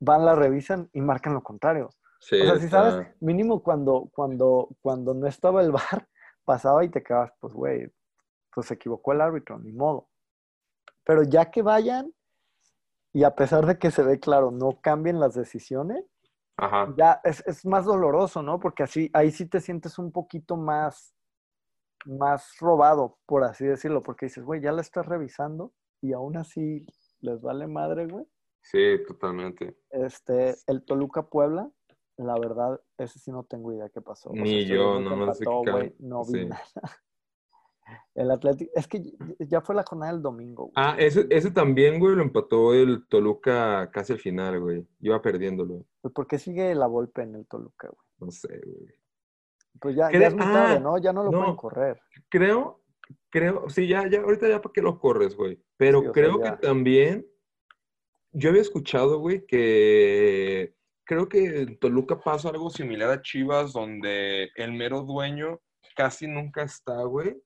van, la revisan y marcan lo contrario. Sí, O sea, si está- sabes, mínimo cuando, cuando, cuando no estaba el [laughs] VAR, pasaba y te quedabas, pues, güey, pues se equivocó el árbitro, ni modo. Pero ya que vayan, y a pesar de que se ve claro, no cambien las decisiones, Ajá. ya es, es más doloroso, ¿no? Porque así, ahí sí te sientes un poquito más, más robado, por así decirlo, porque dices, güey, ya la estás revisando y aún así les vale madre, güey. Sí, totalmente. Este, el Toluca Puebla, la verdad, ese sí no tengo idea qué pasó. O sea, Ni yo, que nomás sé can- no vi sí. nada. [laughs] El Atlético, es que ya fue la jornada del domingo, güey. Ah, ese, ese también, güey, lo empató el Toluca casi al final, güey. Iba perdiéndolo. Pues, ¿Por qué sigue la golpe en el Toluca, güey? No sé, güey. Pues ya, ya es muy tarde, ah, ¿no? Ya no lo no. pueden correr. Creo, creo, sí, ya, ya, ahorita ya para qué lo corres, güey. Pero Sí, o sea, creo que también, yo había escuchado, güey, que Creo que en Toluca pasa algo similar a Chivas, donde el mero dueño casi nunca está, güey.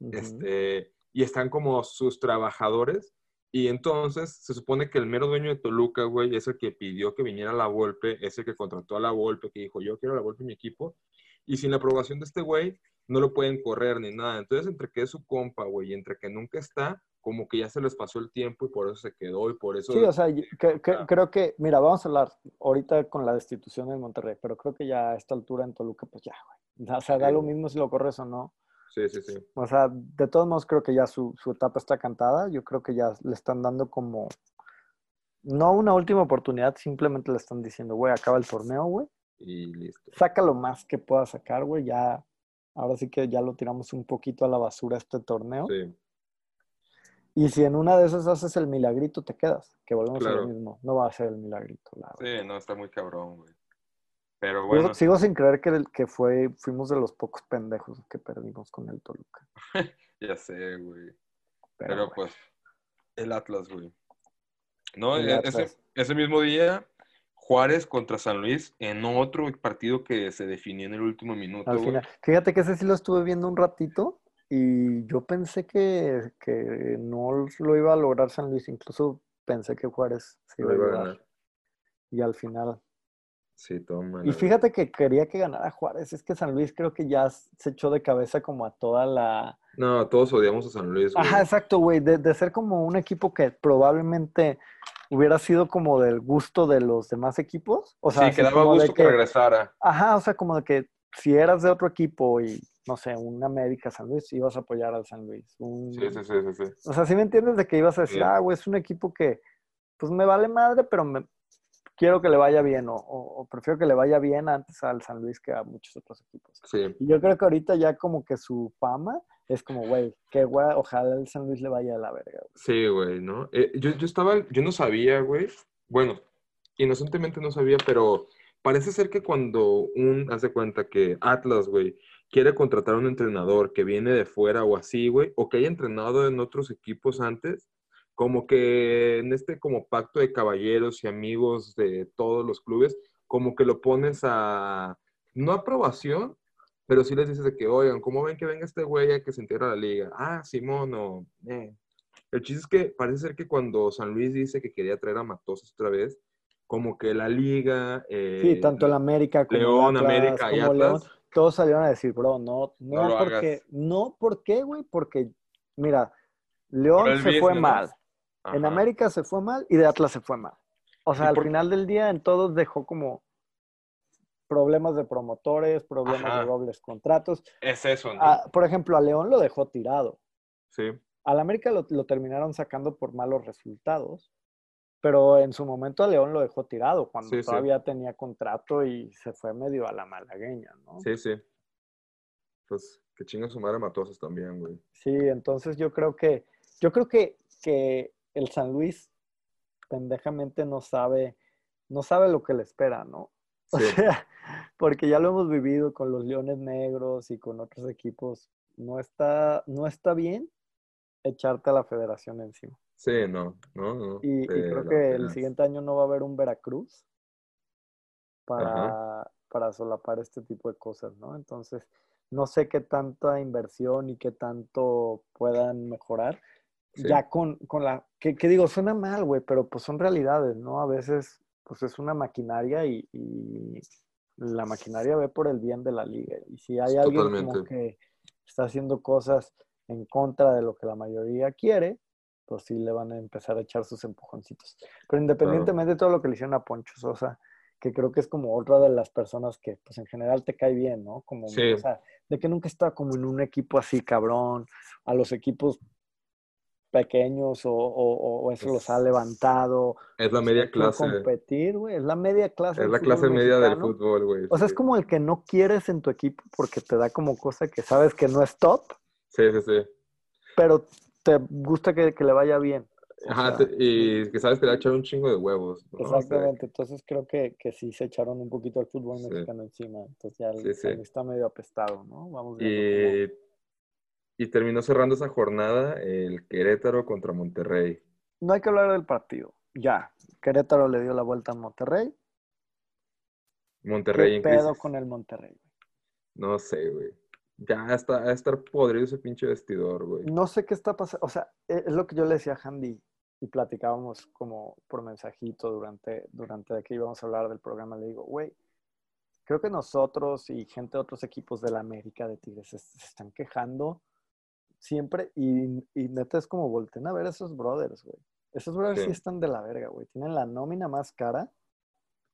Ujú. este, y están como sus trabajadores. Y entonces se supone que el mero dueño de Toluca, güey, es el que pidió que viniera la Volpe, es el que contrató a la Volpe, que dijo, yo quiero a la Volpe en mi equipo. Y sin la aprobación de este güey, no lo pueden correr ni nada. Entonces, entre que es su compa, güey, y entre que nunca está, como que ya se les pasó el tiempo y por eso se quedó y por eso... Sí, o sea, y- que- que- creo que, mira, vamos a hablar ahorita con la destitución en Monterrey, pero creo que ya a esta altura en Toluca, pues ya, güey. O sea, da lo mismo si lo corres o no. Sí, sí, sí. O sea, de todos modos creo que ya su, su etapa está cantada. Yo creo que ya le están dando como, no una última oportunidad, simplemente le están diciendo, güey, acaba el torneo, güey. Y listo. Saca lo más que pueda sacar, güey. Ya, ahora sí que ya lo tiramos un poquito a la basura este torneo. Sí. Y si en una de esas haces el milagrito, te quedas. Que volvemos a Claro. lo mismo. No va a ser el milagrito, la verdad. Sí, no, está muy cabrón, güey. Pero Yo bueno, sigo sin creer que, el- que fue, fuimos de los pocos pendejos que perdimos con el Toluca. [laughs] ya sé, güey. Pero, pues, el Atlas, güey. No, El e- Atlas. ese, ese mismo día, Juárez contra San Luis en otro partido que se definió en el último minuto, al final. Fíjate que ese sí lo estuve viendo un ratito y yo pensé que, que no lo iba a lograr San Luis. Incluso pensé que Juárez se iba iba a ganar. Y al final. Sí, toma. Y fíjate que quería que ganara Juárez. Es que San Luis creo que ya se echó de cabeza como a toda la. No, todos odiamos a San Luis, güey. Ajá, exacto, güey. De, de ser como un equipo que probablemente hubiera sido como del gusto de los demás equipos. O sea, sí, que daba gusto que... regresara. Ajá, o sea, como de que si eras de otro equipo y, no sé, un América San Luis, ibas a apoyar al San Luis. Un- Sí, sí, sí, sí, sí. O sea, ¿sí me entiendes? De que ibas a decir, ah, güey, es un equipo que, pues me vale madre, pero me quiero que le vaya bien, o, o- o prefiero que le vaya bien antes al San Luis que a muchos otros equipos. Sí, Y yo creo que ahorita ya como que su fama es como, güey, que güey, ojalá el San Luis le vaya a la verga. güey. sí, güey, ¿no? Eh, yo, yo estaba, yo no sabía, güey. Bueno, inocentemente no sabía, pero parece ser que cuando un, hace cuenta que Atlas, güey, quiere contratar a un entrenador que viene de fuera o así, güey, o que haya entrenado en otros equipos antes, como que en este como pacto de caballeros y amigos de todos los clubes, como que lo pones a, no aprobación, pero sí les dices de que, oigan, ¿cómo ven que venga este güey a que se integra a la liga? Ah, Simón, o... eh. El chiste es que parece ser que cuando San Luis dice que quería traer a Matosas otra vez, como que la liga... eh, Sí, tanto el América como León, Atlas, América y León, Atlas. Todos salieron a decir, bro, no, no, No porque, hagas. no, ¿por qué, güey? Porque, mira, León se fue mal, en. América se fue mal y de Atlas se fue mal. O sea, ¿Y al por- final del día en todos dejó como problemas de promotores, problemas Ajá. de dobles contratos. Es eso, ¿no? Por ejemplo, a León lo dejó tirado. Sí, Al América lo, lo terminaron sacando por malos resultados, pero en su momento a León lo dejó tirado cuando Sí, sí. todavía tenía contrato y se fue medio a la malagueña, ¿no? sí, sí. Pues que chinga su madre Matosas también, güey. Sí, entonces yo creo que, yo creo que, que el San Luis pendejamente no sabe, no sabe lo que le espera, ¿no? [laughs] O Sí. sea, porque ya lo hemos vivido con los Leones Negros y con otros equipos. No está, no está bien echarte a la federación encima. Sí, no, no, no. Y, y creo que el siguiente año no va a haber un Veracruz para, para solapar este tipo de cosas, ¿no? Entonces, no sé qué tanta inversión y qué tanto puedan mejorar. Sí. Ya con, con la, que, que digo, suena mal, güey, pero pues son realidades, ¿no? A veces, pues es una maquinaria y, y la maquinaria ve por el bien de la liga. Y si hay alguien como que está haciendo cosas en contra de lo que la mayoría quiere, pues sí le van a empezar a echar sus empujoncitos. Pero independientemente de todo lo que le hicieron a Poncho Sosa, que creo que es como otra de las personas que pues en general te cae bien, ¿no? Como, Sí. o sea, de que nunca está como en un equipo así cabrón, a los equipos pequeños o, o- o eso los ha levantado. Es la media clase. competir, güey, es la media clase. Es la clase media del fútbol, güey. O sea, es como el que no quieres en tu equipo porque te da como cosa que sabes que no es top, Sí, sí, sí. pero te gusta que, que le vaya bien. O Ajá, sea, y que sabes que le va a echar un chingo de huevos. ¿no? O sea, Exactamente, entonces creo que, que sí se echaron un poquito al fútbol Sí. mexicano encima, entonces ya Sí, sí. Está medio apestado, ¿no? Vamos y, y terminó cerrando esa jornada el Querétaro contra Monterrey. No hay que hablar del partido, ya, Querétaro le dio la vuelta a Monterrey, Monterrey ¿qué en pedo crisis. con el Monterrey? No sé, güey. Ya está a estar podrido ese pinche vestidor, güey. No sé qué está pasando, o sea, e, es lo que yo le decía a Handy y platicábamos como por mensajito durante, durante que íbamos a hablar del programa, le digo, güey, creo que nosotros y gente de otros equipos de la América de Tigres se, se están quejando siempre y, y neta es como volten a ver a esos brothers, güey. Esos brothers sí. Sí. están de la verga, güey. Tienen la nómina más cara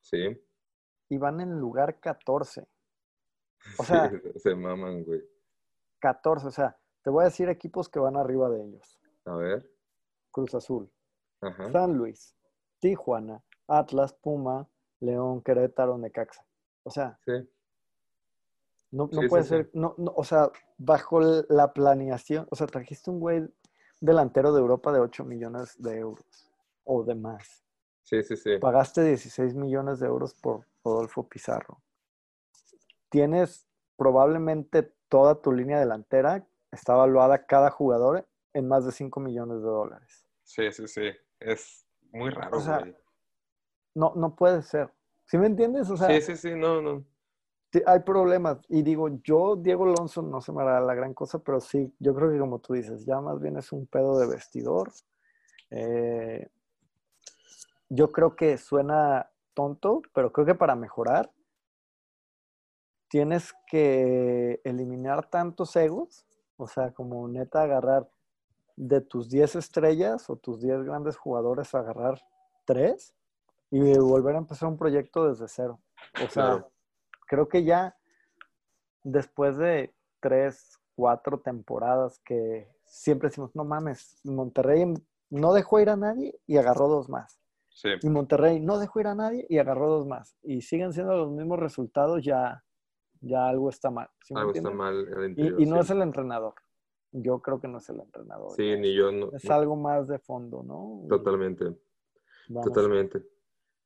Sí. y van en lugar 14. O Sí, sea, [laughs] se maman, güey. 14. O sea, te voy a decir equipos que van arriba de ellos. A ver. Cruz Azul, Ajá. San Luis, Tijuana, Atlas, Puma, León, Querétaro, Necaxa. O sea, Sí. no, no Sí, puede ser, no, no, o sea, bajo la planeación, o sea, trajiste un güey delantero de Europa de 8 millones de euros o de más. Sí, sí, sí. Pagaste 16 millones de euros por Rodolfo Pizarro. Tienes probablemente toda tu línea delantera, está evaluada cada jugador en más de 5 millones de dólares. Sí, sí, sí. Es muy raro, O sea, güey. No, no puede ser. ¿Sí me entiendes? O sea, Sí, sí, sí, no, no. Sí, hay problemas. Y digo, yo, Diego Alonso, no se me hará la gran cosa, pero sí, yo creo que como tú dices, ya más bien es un pedo de vestidor. Eh, yo creo que suena tonto, pero creo que para mejorar tienes que eliminar tantos egos, o sea, como neta agarrar de tus 10 estrellas o tus 10 grandes jugadores, agarrar 3 y volver a empezar un proyecto desde cero. O sea, Claro. creo que ya después de tres, cuatro temporadas que siempre decimos, no mames, Monterrey no dejó ir a nadie y agarró dos más. Sí. Y Monterrey no dejó ir a nadie y agarró dos más. Y siguen siendo los mismos resultados, ya, ya algo está mal. ¿sí me Algo está mal interior. Y, y no es el entrenador. Yo creo que no es el entrenador. Sí, ni yo no. Es no, algo más de fondo, ¿no? Totalmente, vamos totalmente.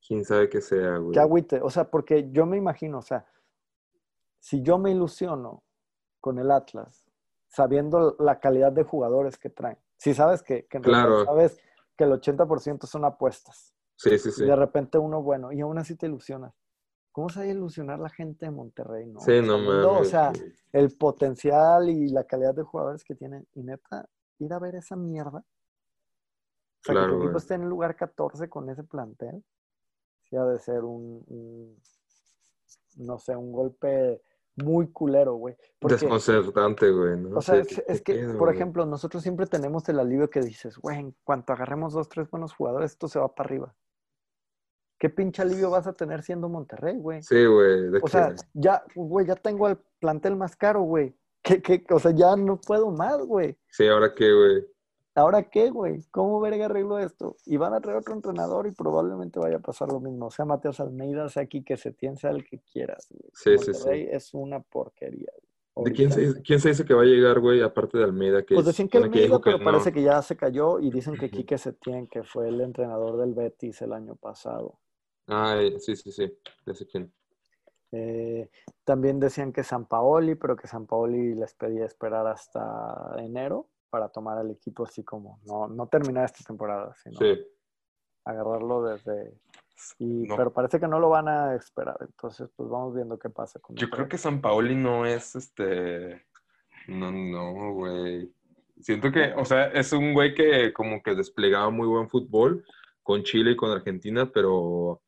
Quién sabe qué sea, güey. Qué agüite. O sea, porque yo me imagino, o sea, si yo me ilusiono con el Atlas, sabiendo la calidad de jugadores que traen, si sabes que, que en realidad Claro. sabes que el 80% son apuestas, Sí, sí, sí. y de repente uno bueno, y aún así te ilusionas. ¿Cómo se va a ilusionar la gente de Monterrey? No, Sí, no mames. O sea, el potencial y la calidad de jugadores que tienen. Y neta, ir a ver esa mierda. O sea, Claro, que tu equipo esté en el lugar 14 con ese plantel. Sí, ha de ser un, un- no sé, un golpe muy culero, güey. Porque, Desconcertante, güey. ¿no? o sea, es, que, por güey. ejemplo, nosotros siempre tenemos el alivio que dices, güey, en cuanto agarremos dos, tres buenos jugadores, esto se va para arriba. ¿Qué pinche alivio vas a tener siendo Monterrey, güey? Sí, güey. O sea, ya, güey, ya tengo el plantel más caro, güey. ¿Qué, qué? O sea, ya no puedo más, güey. Sí, ahora qué, güey. ¿Ahora qué, güey? ¿Cómo verga arreglo esto? Y van a traer otro entrenador y probablemente vaya a pasar lo mismo. Sea Mateos Almeida, sea Quique Setién, sea el que quieras, güey. Sí, sí, Monterrey es una porquería, güey. ¿De quién se, dice- quién se dice que va a llegar, güey? Aparte de Almeida, que Pues decían que Almeida, pero no. parece que ya se cayó y dicen que. Quique Setién, que fue el entrenador del Betis el año pasado. Ay, sí, sí, sí. Ya sé quién. Eh, también decían que San Paoli, pero que San Paoli les pedía esperar hasta enero para tomar al equipo así como, no, no terminar esta temporada, sino Sí. agarrarlo desde... Y, No. Pero parece que no lo van a esperar, entonces pues vamos viendo qué pasa con Yo creo que San Paoli no es este. No, no, güey. Siento que, o sea, es un güey que como que Desplegaba muy buen fútbol con Chile y con Argentina, pero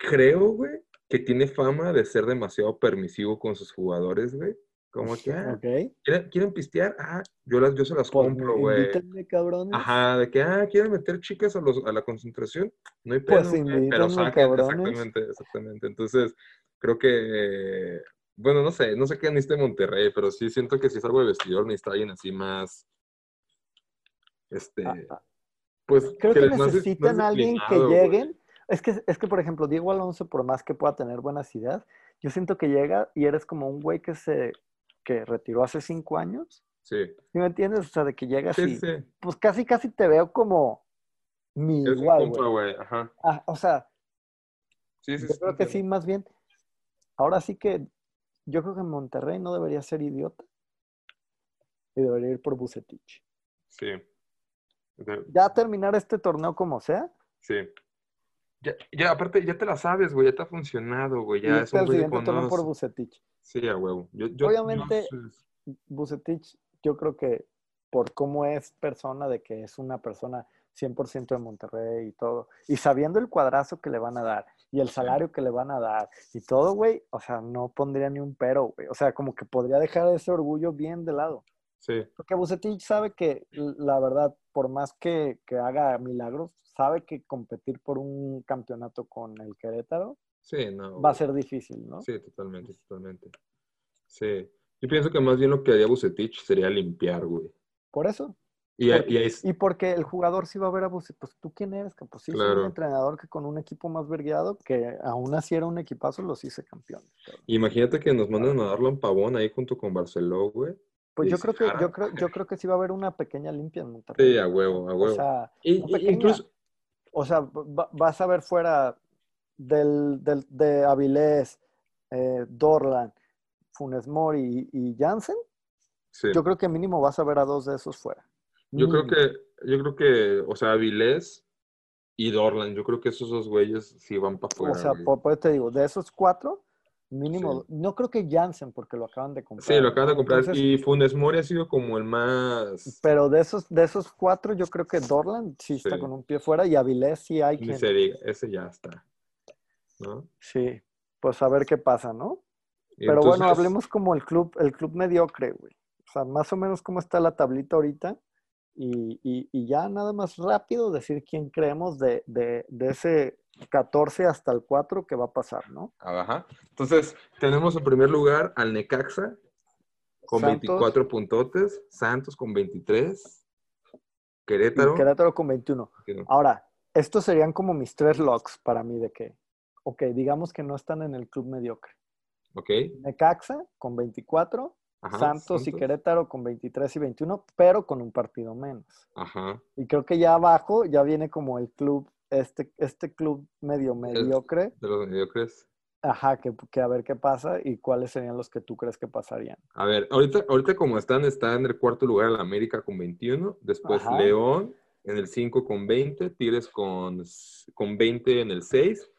creo, güey, que tiene fama de ser demasiado permisivo con sus jugadores, güey. Como que, ah, ¿quieren, quieren pistear? Ah, yo, las, yo se las pues compro, güey. invítenme, cabrones. Ajá, de que, ah, ¿quieren meter chicas a, los, a la concentración? No hay Pues pedo, güey, pero saquen, cabrones. exactamente, exactamente. Entonces, creo que, bueno, no sé, no sé qué necesita Monterrey, pero sí siento que si es algo de vestidor, necesita alguien así más, este, Ah, ah, pues, Creo que necesitan a alguien que güey. Es que, es que, por ejemplo, Diego Alonso, por más que pueda tener buenas ideas, yo siento que llega y eres como un güey que se que retiró hace cinco años. Sí, ¿Sí me entiendes? O sea, de que llegas sí, y sí. pues casi casi te veo como mi es un igual, compa, güey. güey. Ajá. Ah, o sea, Sí, sí, yo creo que sí, más bien. Ahora sí que yo creo que Monterrey no debería ser idiota y debería ir por Bucetich. Sí. De- Ya terminar este torneo como sea sí. Ya, ya, aparte, ya te la sabes, güey, ya te ha funcionado, güey, y ya es irte un güey que por. Bucetich. Sí, a huevo. Yo, yo, Obviamente- yo- Bucetich, yo creo que por cómo es persona, de que es una persona 100% de Monterrey y todo, y sabiendo el cuadrazo que le van a dar y el salario que le van a dar y todo, güey, o sea, no pondría ni un pero, güey. O sea, como que podría dejar ese orgullo bien de lado. sí, Porque Bucetich sabe que, la verdad, por más que, que haga milagros, sabe que competir por un campeonato con el Querétaro sí, no. va a ser difícil, ¿no? Sí, totalmente, totalmente. Sí. Yo pienso que más bien lo que haría Bucetich sería limpiar, güey. Por eso. Y, Porque- y es- Y porque el jugador sí va a ver a Bucetich, pues tú quién eres, que pues sí, soy Claro. un entrenador que con un equipo más vergueado, que aún así era un equipazo, los hice campeones. cabrón. imagínate que nos mandan a darlo en pavón ahí junto con Barceló, güey. Pues yo creo que, yo creo, yo creo que sí va a haber una pequeña limpia en Monterrey. Sí, a huevo, a O huevo. sea, Y- y- pequeña. incluso, o sea, va- vas a ver fuera del, del- de Avilés, eh, Dorlan, Funes Mori y, y Jansen, sí. yo creo que mínimo vas a ver a dos de esos fuera. Yo creo que, yo creo que, o sea, Avilés y Dorlan, yo creo que esos dos güeyes sí van para afuera. O sea, por, por eso te digo, de esos cuatro, mínimo, no creo que Jansen, porque lo acaban de comprar. Sí, lo acaban de comprar. Entonces, y Funes Mori ha sido como el más. Pero de esos, de esos cuatro, yo creo que Dorlan sí está Sí. con un pie fuera y Avilés sí hay diga, ese ya está. ¿No? Sí, pues a ver qué pasa, ¿no? Y Pero bueno, hablemos como el club, el club mediocre, güey. O sea, más o menos cómo está la tablita ahorita. Y, y- y ya nada más rápido decir quién creemos de, de- de ese 14 hasta el 4 que va a pasar, ¿no? Ajá. Entonces, tenemos en primer lugar al Necaxa con Santos. 24 puntotes, Santos con 23, Y Querétaro. Querétaro con 21. que no- Ahora, estos serían como mis tres locks para mí de que, ok, digamos que no están en el club mediocre. Ok. Necaxa con 24, Ajá, Santos, y Querétaro con 23 y 21, pero con un partido menos. Ajá. Y creo que ya abajo ya viene como el club, este, este club medio mediocre. De los mediocres. Ajá, que, que a ver qué pasa y cuáles serían los que tú crees que pasarían. A ver, ahorita, ahorita como están, está en el cuarto lugar el América con 21, después Ajá. León en el 5 con 20, Tigres con, con 20 en el 6,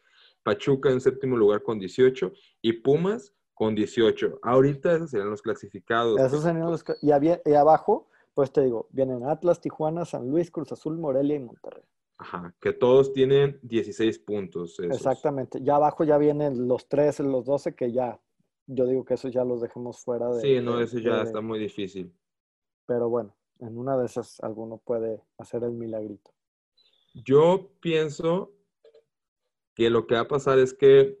Pachuca en séptimo lugar con 18 y Pumas con 18. Ahorita esos serían los clasificados. Esos serían los y, había- y abajo, pues te digo, vienen Atlas, Tijuana, San Luis, Cruz Azul, Morelia y Monterrey. Ajá, que todos tienen 16 puntos. esos. Exactamente. Ya abajo ya vienen los 13, los 12, que ya, yo digo que esos ya los dejemos fuera de. Sí, no, eso ya de- está muy difícil. Pero bueno, en una de esas alguno puede hacer el milagrito. Yo pienso que lo que va a pasar es que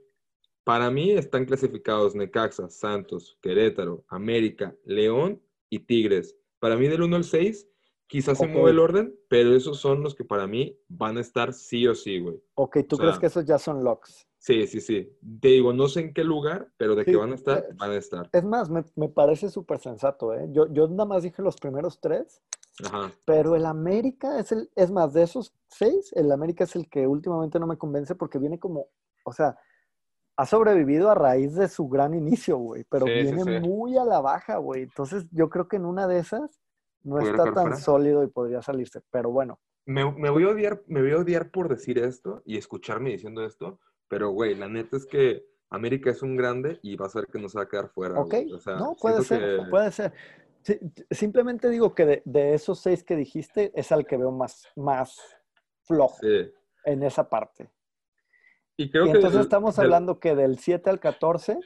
para mí están clasificados Necaxa, Santos, Querétaro, América, León y Tigres. Para mí del 1 al 6 quizás se mueve el orden, pero esos son los que para mí van a estar sí o sí, güey. Ok, ¿tú O sea, crees que esos ya son locks? Sí, sí, sí. Te digo, no sé en qué lugar, pero de Sí, que van a estar, eh, van a estar. Es más, me, me parece súper sensato, ¿eh? Yo, yo nada más dije los primeros tres, Ajá. pero el América es el, es más, de esos seis, el América es el que últimamente no me convence porque viene como, o sea, ha sobrevivido a raíz de su gran inicio, güey, pero Sí, viene sí. muy a la baja, güey. Entonces yo creo que en una de esas no ¿Pudiera está tan fuera? sólido y podría salirse, pero bueno. Me, me voy a odiar, me voy a odiar por decir esto y escucharme diciendo esto, pero güey, la neta es que América es un grande y vas a ver que no se va a quedar fuera. Ok, güey. O sea, no, puede ser, que- puede ser. Sí, simplemente digo que de, de esos seis que dijiste es al que veo más, más flojo Sí. en esa parte. Y creo y que entonces estamos hablando que del 7 al 14,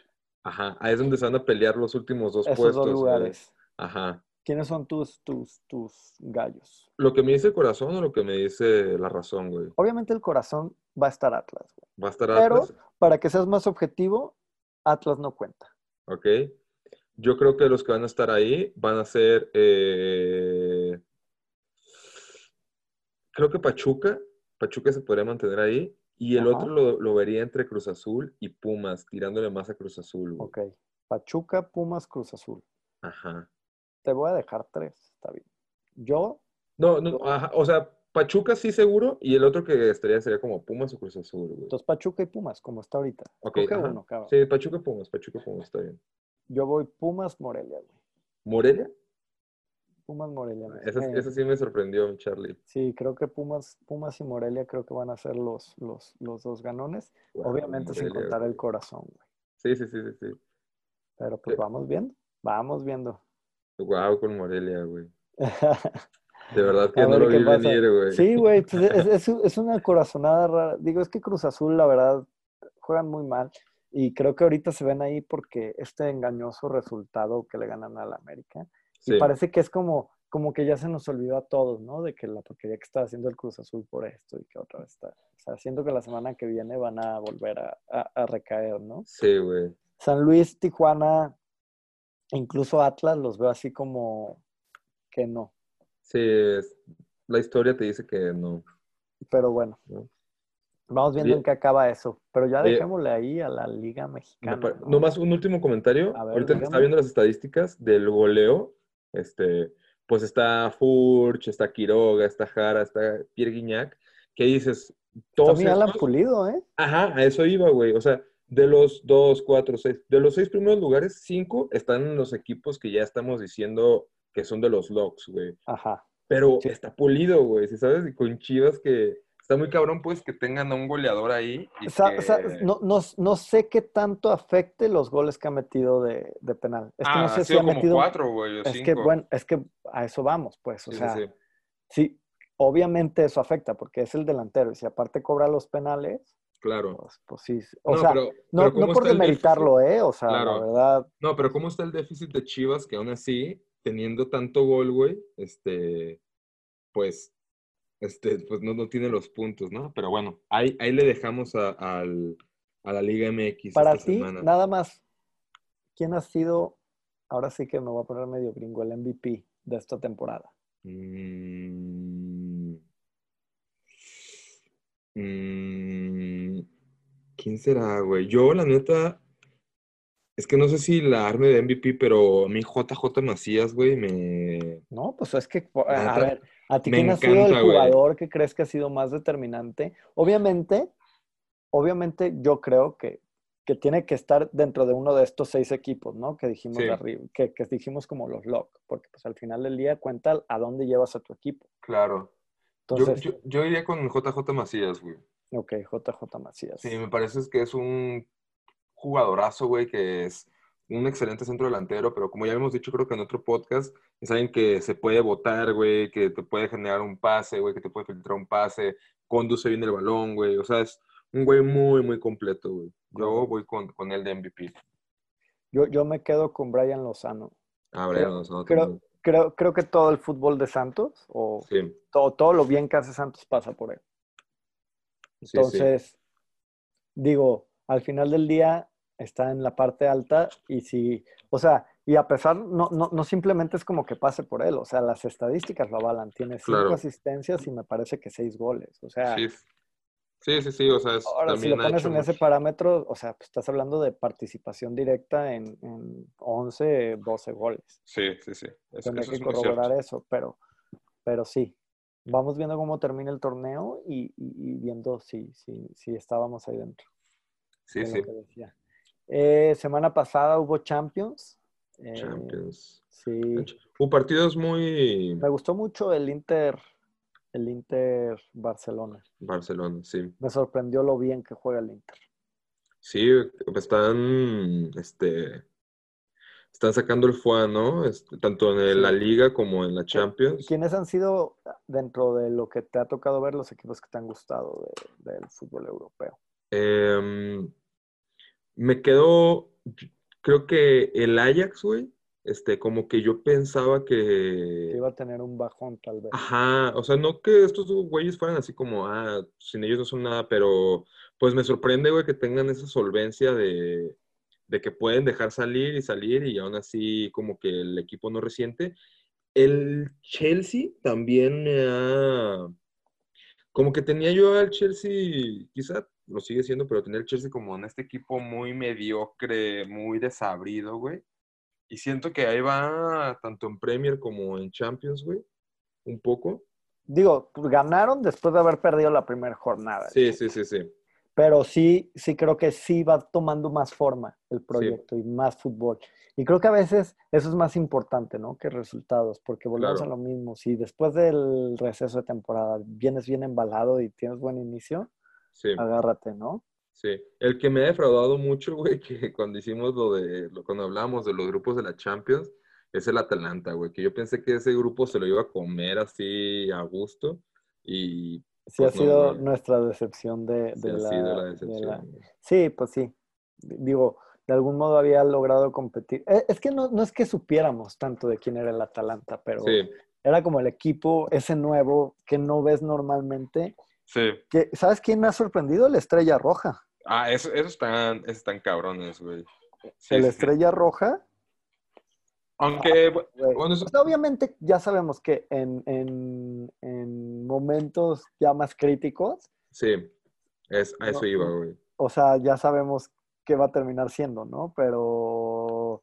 Ajá, ahí es donde se van a pelear los últimos dos esos puestos. dos lugares. Ajá. ¿Quiénes son tus, tus, tus gallos? ¿Lo que me dice el corazón o lo que me dice la razón, güey? Obviamente el corazón va a estar Atlas, güey. Va a estar Pero- Atlas, Para que seas más objetivo, Atlas no cuenta. ¿ok? Yo creo que los que van a estar ahí van a ser, eh, creo que Pachuca, Pachuca se podría mantener ahí, y el Ajá. otro lo, lo vería entre Cruz Azul y Pumas, tirándole más a Cruz Azul, güey. Ok. Pachuca, Pumas, Cruz Azul. Ajá. Te voy a dejar tres, está bien. Yo, No, no, ajá, o sea, Pachuca sí seguro, y el otro que estaría sería como Pumas o Cruz Azul, güey. entonces Pachuca y Pumas, como está ahorita. Ok, uno, cabrón. Sí, Pachuca Pumas, Pachuca Pumas, está bien. Yo voy Pumas, Morelia, güey. ¿Morelia? Pumas, Morelia. Esa, me- esa sí me sorprendió, Charlie. Sí, creo que Pumas, Pumas y Morelia creo que van a ser los, los, los dos ganones. Wow, Obviamente sin Morelia, contar güey. el corazón, güey. Sí, sí, sí, sí, sí. Pero pues Sí. vamos viendo, vamos viendo. Wow, con Morelia, güey. [laughs] De verdad que no lo vi pasa. venir, güey. Sí, güey, pues es, [laughs] es- es una corazonada rara. Digo, es que Cruz Azul, la verdad, juegan muy mal. Y creo que ahorita se ven ahí porque este engañoso resultado que le ganan al América. Y parece que es como, como que ya se nos olvidó a todos, ¿no? De que la porquería que está haciendo el Cruz Azul por esto y que otra vez está. O sea, siento que la semana que viene van a volver a, a- a recaer, ¿no? Sí, güey. San Luis, Tijuana, Incluso Atlas los veo así como que no. Sí, es- la historia te dice que no. Pero bueno, No. vamos viendo en qué acaba eso. Pero ya dejémosle ahí a la Liga Me Mexicana. Nomás un último comentario. Ver, Ahorita dígame. estaba viendo las estadísticas del goleo, este, pues está Furch, está Quiroga, está Jara, está Pierre Guignac, que dices, todos También Alan Pulido, ¿eh? Ajá, a eso iba, güey. O sea, de los dos, cuatro, seis, de los seis primeros lugares, cinco están en los equipos que ya estamos diciendo que son de los locks, güey. Ajá. Pero Sí. está pulido, güey, ¿sí sabes? Con Chivas que está muy cabrón, pues, que tengan a un goleador ahí. Y que- sa- no, no, no sé qué tanto afecte los goles que ha metido de, de penal. Es que ah, no sé ha si ha como metido. cuatro, güey, o es cinco. que, bueno, es que a eso vamos, pues. O Sí, sea, sí. sí, obviamente eso afecta porque es el delantero. Y si aparte cobra los penales, Claro. pues, pues sí. O No, sea, pero- no, pero ¿cómo no por demeritarlo, ¿eh? O sea, Claro. la verdad, No, pero ¿cómo está el déficit de Chivas que aún así, teniendo tanto gol, güey, este, pues, este, pues no, no tiene los puntos, ¿no? Pero bueno, ahí, ahí le dejamos a, al- a la Liga MX para esta ti, semana. nada más, ¿quién ha sido, ahora sí que me voy a poner medio gringo, el MVP de esta temporada? Mm, mm, ¿quién será, güey? Yo, la neta, es que no sé si la arme de MVP, pero a mí JJ Macías, güey, me... No, pues es que, a ver, ¿a ti me quién ha sido el güey. jugador que crees que ha sido más determinante? Obviamente, obviamente yo creo que, que tiene que estar dentro de uno de estos seis equipos, ¿no? Que dijimos Sí. arriba, que, que dijimos como los lock, porque pues al final del día cuenta a dónde llevas a tu equipo. Claro. Yo, Entonces, yo, yo iría con JJ Macías, güey. ok, JJ Macías. Sí, me parece que es un jugadorazo, güey, que es un excelente centro delantero, pero como ya hemos dicho, creo que en otro podcast, es alguien que se puede botar, güey, que te puede generar un pase, güey, que te puede filtrar un pase, conduce bien el balón, güey. O sea, es un güey muy, muy completo, güey. Yo voy con, con él de MVP. Yo, yo me quedo con Brian Lozano. Ah, Creo- Brian Lozano Creo, creo, creo que todo el fútbol de Santos, o Sí, todo, todo lo bien que hace Santos pasa por él. sí, sí. Entonces, digo, al final del día está en la parte alta y si, o sea, y a pesar, no, no, no simplemente es como que pase por él, o sea, las estadísticas lo avalan. Tiene cinco Claro. asistencias y me parece que seis goles. O sea, Sí, sí, sí, sí, o sea, es- ahora si lo pones en ese parámetro, o sea, pues estás hablando de participación directa en, en 11, 12 goles. Sí, sí, sí. Es- Tendré eso que corroborar eso, pero, pero sí. Vamos viendo cómo termina el torneo y, y- y viendo si, si, si estábamos ahí dentro. Sí, de sí. lo que decía. Eh, semana pasada hubo Champions. Eh, Champions. Sí. Hubo partidos muy Me gustó mucho el Inter, el Inter Barcelona. Barcelona, sí. Me sorprendió lo bien que juega el Inter. Sí, están, este, están sacando el FUA, ¿no? Este, tanto en la Liga como en la Champions. ¿Quiénes han sido, dentro de lo que te ha tocado ver, los equipos que te han gustado de- del fútbol europeo? Em, me quedo, creo que el Ajax, güey, este, como que yo pensaba Que iba a tener un bajón tal vez. ajá, o sea, no que estos güeyes fueran así como, ah, sin ellos no son nada, pero pues me sorprende, güey, que tengan esa solvencia de, de que pueden dejar salir y salir y aún así como que el equipo no resiente. El Chelsea también me ha... Como que tenía yo al Chelsea, quizá lo sigue siendo, pero tenía el Chelsea como en este equipo muy mediocre, muy desabrido, güey. Y siento que ahí va tanto en Premier como en Champions, güey. Un poco. Digo, pues, ganaron después de haber perdido la primera jornada. Sí, sí, sí, sí. Pero sí, sí creo que sí va tomando más forma el proyecto y más fútbol. Y creo que a veces eso es más importante, ¿no? Que resultados, porque volvemos Claro. a lo mismo. Si después del receso de temporada vienes bien embalado y tienes buen inicio, Sí. agárrate, ¿no? Sí, el que me ha defraudado mucho, güey, [laughs] que cuando hicimos lo de, lo, cuando hablábamos de los grupos de la Champions, es el Atalanta, güey, que yo pensé que ese grupo se lo iba a comer así a gusto y Sí Pues ha no, sido güey. nuestra decepción de, sí de ha la, sido la de decepción. la- güey. Sí, pues sí. Digo, de algún modo había logrado competir. Eh, Es que no, no es que supiéramos tanto de quién era el Atalanta, pero Sí, era como el equipo ese nuevo que no ves normalmente. Sí. Que, ¿Sabes quién me ha sorprendido? La Estrella Roja. Ah, eso, esos están, esos están cabrones, güey. Sí, sí. Estrella Roja Aunque, bueno, eso- pues, obviamente ya sabemos que en, en- en momentos ya más críticos, Sí, es, a eso No, iba, güey. o sea, ya sabemos qué va a terminar siendo, ¿no? Pero,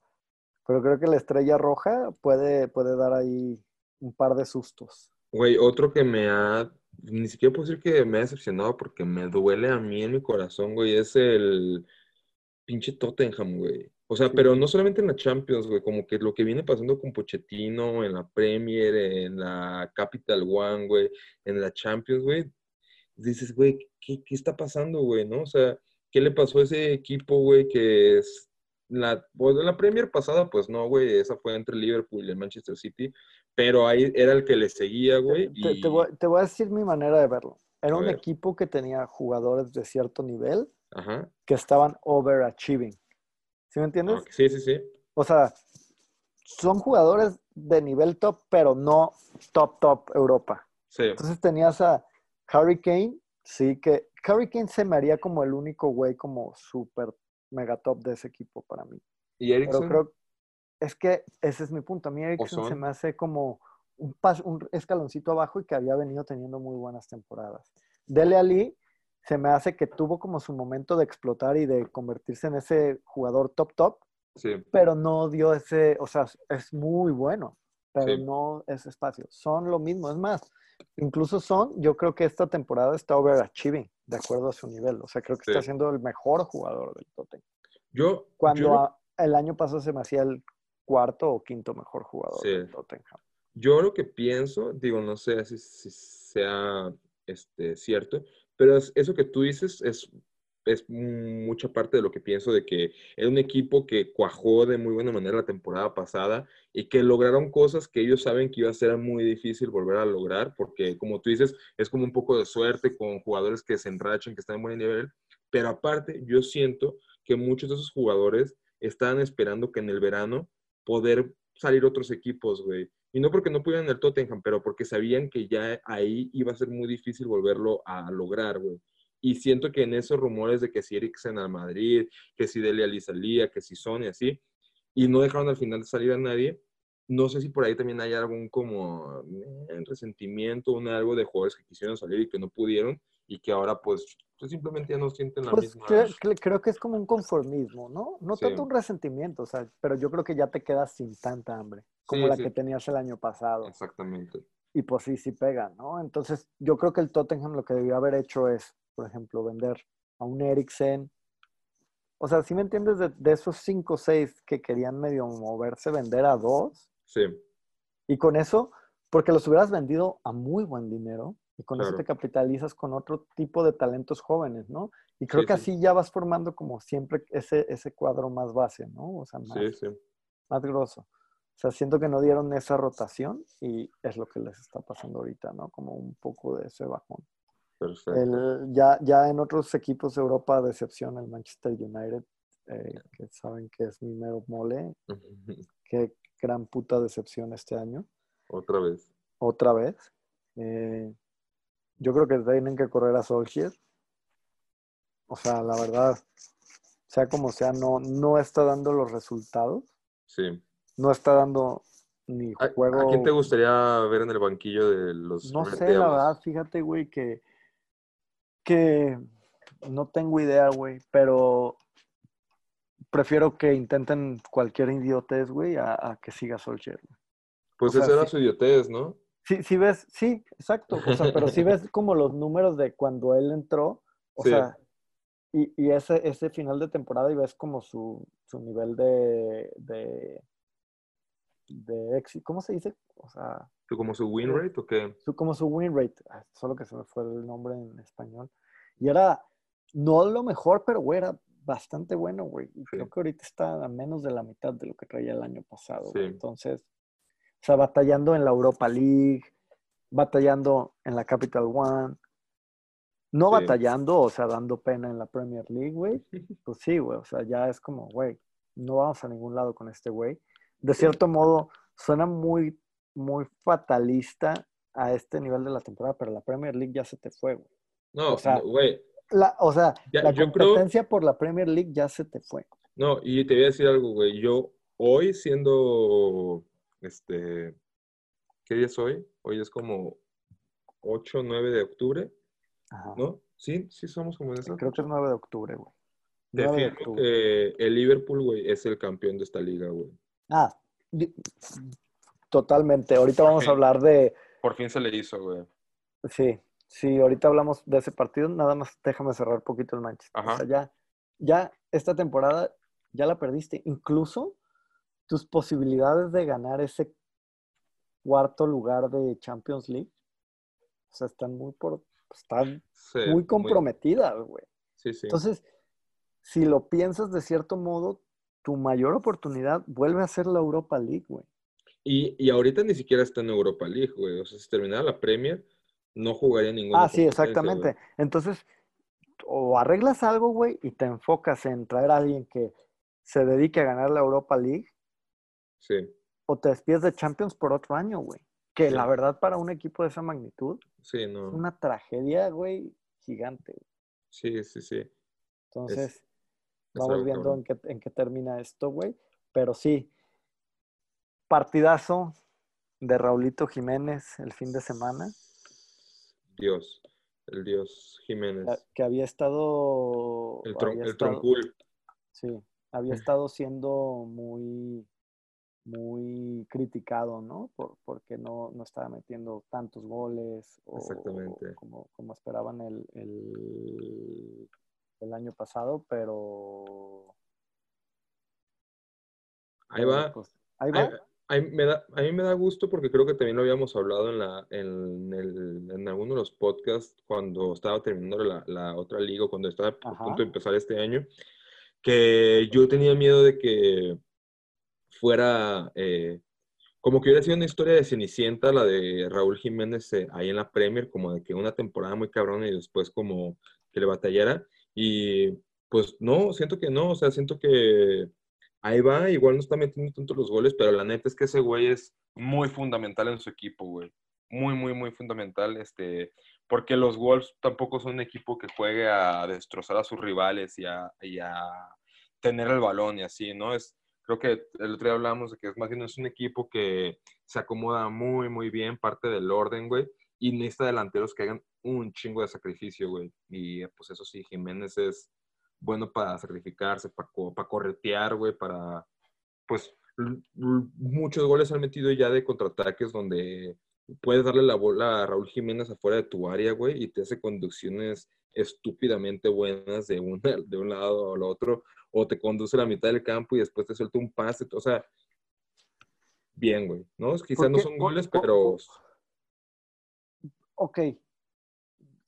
pero creo que la estrella roja puede, puede dar ahí un par de sustos. Güey, otro que me ha, ni siquiera puedo decir que me ha decepcionado porque me duele a mí en mi corazón, güey, es el pinche Tottenham, güey. O sea, pero no solamente en la Champions, güey, como que lo que viene pasando con Pochettino en la Premier, en la Capital One, güey, en la Champions, güey, dices, güey, ¿qué, qué está pasando, güey, no? O sea, ¿qué le pasó a ese equipo, güey, que es la, pues, la Premier pasada, pues no, güey, esa fue entre Liverpool y el Manchester City, pero ahí era el que le seguía, güey, Te, y te voy, te voy a decir mi manera de verlo. Era A un ver. equipo que tenía jugadores de cierto nivel ajá, que estaban overachieving. ¿Sí me entiendes? sí, sí, sí, O sea, son jugadores de nivel top, pero no top, top Europa. sí, Entonces tenías a Harry Kane, sí, que Harry Kane se me haría como el único güey como súper mega top de ese equipo para mí. y Pero Eriksen, creo, es que ese es mi punto. A mí Eriksen Son. se me hace como un, pas- un escaloncito abajo y que había venido teniendo muy buenas temporadas. Dele Ali se me hace que tuvo como su momento de explotar y de convertirse en ese jugador top top, sí, pero no dio ese, o sea, es muy bueno, pero Sí. no ese espacio. Son lo mismo, es más, incluso Son, yo creo que esta temporada está overachieving, de acuerdo a su nivel. O sea, creo que está siendo el mejor jugador del Tottenham. yo, Cuando yo, a- el año pasado se me hacía el cuarto o quinto mejor jugador Sí. del Tottenham. Yo lo que pienso, digo, no sé si, si sea este, cierto, pero es- eso que tú dices es, es mucha parte de lo que pienso de que era un equipo que cuajó de muy buena manera la temporada pasada y que lograron cosas que ellos saben que iba a ser muy difícil volver a lograr, porque como tú dices, es como un poco de suerte con jugadores que se enrachan, que están en buen nivel, pero aparte yo siento que muchos de esos jugadores estaban esperando que en el verano poder salir otros equipos, güey. Y no porque no pudieran el Tottenham, pero porque sabían que ya ahí iba a ser muy difícil volverlo a lograr, güey. Y siento que en esos rumores de que si Eriksen al Madrid, que si Dele Alli salía, que si Son y así, y no dejaron al final de salir a nadie, no sé si por ahí también hay algún como eh, resentimiento, un algo de jugadores que quisieron salir y que no pudieron y que ahora pues, pues, simplemente ya no sienten la Pues misma... cre- cre- creo que es como un conformismo, ¿no? No Sí. tanto un resentimiento, o sea, pero yo creo que ya te quedas sin tanta hambre, como Sí, la sí. que tenías el año pasado. Exactamente. Y pues sí, sí pega, ¿no? Entonces, yo creo que el Tottenham lo que debió haber hecho es, por ejemplo, vender a un Eriksen. O sea, si me entiendes, de, de esos cinco o seis que querían medio moverse, vender a dos. Sí, Y con eso, porque los hubieras vendido a muy buen dinero, y con eso te capitalizas con otro tipo de talentos jóvenes, ¿no? Y creo Sí, que sí. así ya vas formando como siempre ese, ese cuadro más base, ¿no? O sea, más, sí, más grosso. O sea, siento que no dieron esa rotación y es lo que les está pasando ahorita, ¿no? Como un poco de ese bajón. Perfecto. El, ya, ya en otros equipos de Europa, decepción el Manchester United, eh, que saben que es mi mero mole. [laughs] Qué gran puta decepción este año. Otra vez. Otra vez. Eh, yo creo que tienen que correr a Solskjaer. O sea, la verdad, sea como sea, no, no está dando los resultados. Sí. No está dando ni ¿A, juego. a quién te gustaría ver en el banquillo de los No sé, la verdad, fíjate, güey, que, que no tengo idea, güey, pero prefiero que intenten cualquier idiotez, güey, a, a que siga Solskjaer. Pues o sea, esa era sí. su idiotez, ¿no? Sí, sí ves, sí, exacto, o sea, pero sí [laughs] ves como los números de cuando él entró, o Sí. sea, y, y ese, ese final de temporada y ves como su, su nivel de, de, de éxito, ¿cómo se dice? O sea, ¿Como su win rate o qué? su, como su win rate, ah, solo que se me fue el nombre en español. Y era, no lo mejor, pero güey, era bastante bueno, güey. Y creo que ahorita está a menos de la mitad de lo que traía el año pasado. Sí. Entonces, o sea, batallando en la Europa League, batallando en la Capital One. No Sí. batallando, o sea, dando pena en la Premier League, güey. [laughs] Pues sí, güey, o sea, ya es como, güey, no vamos a ningún lado con este güey. De cierto modo, suena muy, muy fatalista a este nivel de la temporada, pero la Premier League ya se te fue, güey. No, O sea, güey. La, o sea, Ya, la creo- competencia por la Premier League ya se te fue. No, y te voy a decir algo, güey. Yo hoy siendo, este, ¿qué día es hoy? Hoy es como 8 o 9 de octubre, Ajá. ¿no? Sí, sí somos como en esa. Creo que es 9 de octubre, güey. Te 9 de firmo octubre. que el Liverpool, güey, es el campeón de esta liga, güey. Ah, totalmente. Ahorita vamos a hablar de, Por fin se le hizo, güey. sí, sí, ahorita hablamos de ese partido. Nada más déjame cerrar un poquito el Manchester. Ajá. O sea, ya, ya esta temporada ya la perdiste. Incluso tus posibilidades de ganar ese cuarto lugar de Champions League, o sea, están muy por, están Sí, muy comprometidas, güey. Sí, sí. Entonces, si lo piensas de cierto modo, tu mayor oportunidad vuelve a ser la Europa League, güey. Y, y ahorita ni siquiera está en Europa League, güey. O sea, si terminara la Premier, no jugaría ninguna Ah, sí, exactamente. güey. Entonces, o arreglas algo, güey, y te enfocas en traer a alguien que se dedique a ganar la Europa League, Sí, o te despides de Champions por otro año, güey. Que Sí. la verdad, para un equipo de esa magnitud, sí, no. es una tragedia, güey, gigante. güey. Sí, sí, sí. Entonces, es vamos viendo en qué, en qué termina esto, güey. Pero sí, partidazo de Raulito Jiménez el fin de semana, Dios, el Dios Jiménez. que- que había estado... El, tron- había el estado- troncul. Sí, había [laughs] estado siendo muy, muy criticado, ¿no? Por, porque no, no estaba metiendo tantos goles o, Exactamente. como, como esperaban el, el, el año pasado, pero... Ahí va. pues, ahí va. Ay, ay, me da- a mí me da gusto porque creo que también lo habíamos hablado en, la, en, el- en alguno de los podcasts cuando estaba terminando la, la otra liga, o cuando estaba a Ajá. punto de empezar este año, que yo tenía miedo de que fuera eh, como que hubiera sido una historia de Cenicienta, la de Raúl Jiménez eh, ahí en la Premier, como de que una temporada muy cabrona y después como que le batallara. Y pues no, siento que no, o sea, siento que ahí va, igual no está metiendo tanto los goles, pero la neta es que ese güey es Muy fundamental en su equipo, güey. Muy, muy, muy fundamental. Este, porque los Wolves tampoco son un equipo que juegue a destrozar a sus rivales y a, y a tener el balón y así, ¿no? Es, creo que el otro día hablamos de que es más bien es un equipo que se acomoda muy, muy bien, parte del orden, güey, y necesita delanteros que hagan un chingo de sacrificio, güey. Y pues eso sí, Jiménez es bueno para sacrificarse, para, para corretear, güey, para, pues, muchos goles han metido ya de contraataques donde puedes darle la bola a Raúl Jiménez afuera de tu área, güey, y te hace conducciones estúpidamente buenas de, una, [laughs] de un lado al otro, o te conduce a la mitad del campo y después te suelta un pase, o sea, bien, güey, ¿no? Quizás no son goles, pero Ok,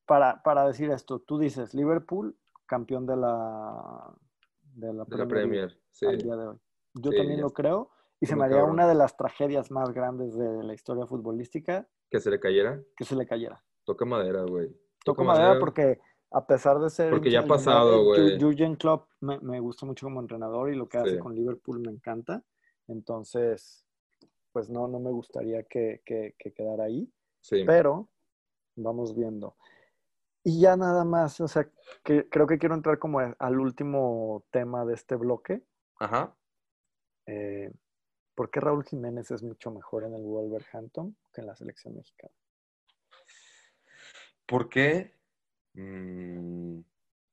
para, para decir esto, tú dices Liverpool, campeón de la, de la de la Premier League Premier, sí, al día de hoy. Yo Sí, también lo creo y se me haría una de las tragedias más grandes de la historia futbolística que se le cayera, que se le cayera. toca madera, güey. Toco madera porque a pesar de ser... Porque ya ha pasado, güey. Ju- Jurgen Klopp me, me gusta mucho como entrenador y lo que hace con Liverpool me encanta. Entonces, pues no, no me gustaría que, que- que quedara ahí. Sí, Pero vamos viendo. Y ya nada más, o sea, que creo que quiero entrar como al último tema de este bloque. Ajá. Eh, ¿Por qué Raúl Jiménez es mucho mejor en el Wolverhampton que en la selección mexicana? ¿Por qué? Mm,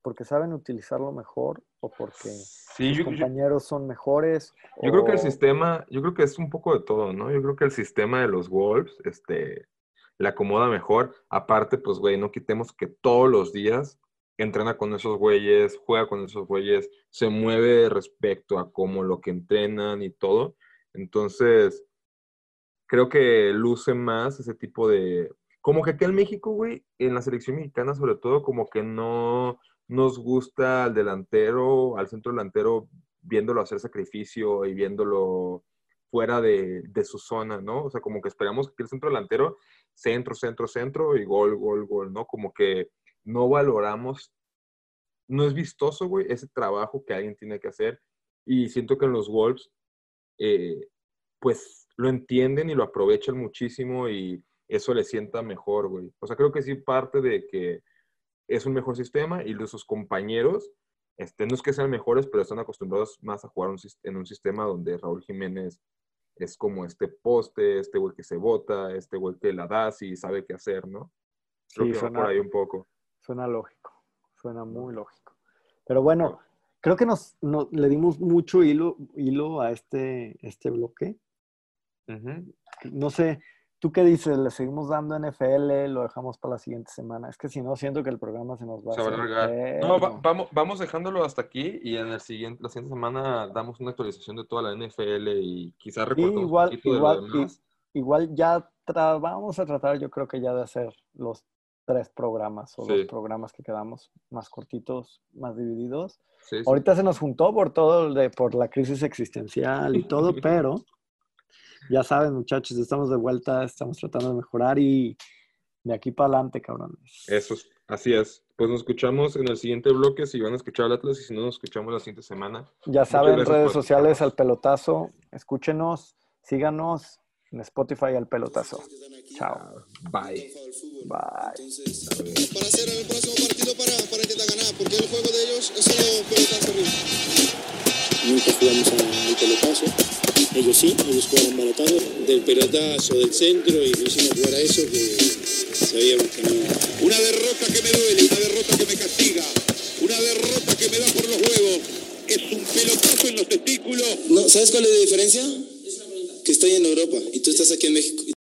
¿Porque saben utilizarlo mejor o porque sí, sus yo, yo- compañeros son mejores? Yo creo que el sistema, yo creo que es un poco de todo, ¿no? Yo creo que el sistema de los Wolves, este, le acomoda mejor. Aparte, pues, güey, no quitemos que todos los días entrena con esos güeyes, juega con esos güeyes, se mueve respecto a cómo lo que entrenan y todo. Entonces, creo que luce más ese tipo de... Como que aquí en México, güey, en la selección mexicana sobre todo, como que no nos gusta al delantero, al centro delantero, viéndolo hacer sacrificio y viéndolo fuera de, su zona, ¿no? O sea, como que esperamos que el centro delantero, centro, centro, centro y gol, gol, gol, ¿no? Como que no valoramos, no es vistoso, güey, ese trabajo que alguien tiene que hacer. Y siento que en los Wolves, eh, pues lo entienden y lo aprovechan muchísimo y eso le sienta mejor, güey. O sea, creo que sí parte de que es un mejor sistema y de sus compañeros este, no es que sean mejores, pero están acostumbrados más a jugar un en un sistema donde Raúl Jiménez es como este poste, este güey que se bota, este güey que la da y sabe qué hacer, ¿no? Creo Sí, que va suena, por ahí un poco. suena lógico, suena muy lógico. Pero bueno, creo que nos, no- le dimos mucho hilo, hilo a este, este bloque. No sé, ¿tú qué dices? ¿Le seguimos dando NFL? ¿Lo dejamos para la siguiente semana? Es que si no, siento que el programa se nos va Se va a alargar. No, va- vamos, vamos dejándolo hasta aquí y en el siguiente, la siguiente semana damos una actualización de toda la NFL y quizás Sí, recortamos igual, un poquito de igual, lo i- demás. igual ya tra- vamos a tratar, yo creo que ya de hacer los tres programas o Sí. los programas que quedamos más cortitos, más divididos. Sí, sí. Ahorita se nos juntó por todo, de, por la crisis existencial y todo, [laughs] pero ya saben, muchachos, estamos de vuelta, estamos tratando de mejorar y de aquí para adelante, cabrones. Eso es, así es. Pues nos escuchamos en el siguiente bloque si van a escuchar al Atlas y si no nos escuchamos la siguiente semana. Ya saben, redes sociales al pelotazo, escúchenos, síganos en Spotify al pelotazo. Chao. Bye. Bye. Entonces, para hacer el próximo partido para, para intentar ganar, porque el juego de ellos es solo pelotazo. Nunca jugamos al pelotazo. Ellos sí, ellos jugaron balotado. Del pelotazo, del centro y lo hicimos jugar a eso que sabíamos que no. Una derrota que me duele, una derrota que me castiga, una derrota que me da por los huevos. Es un pelotazo en los testículos. No, ¿Sabes cuál es la diferencia? Que estoy en Europa y tú estás aquí en México.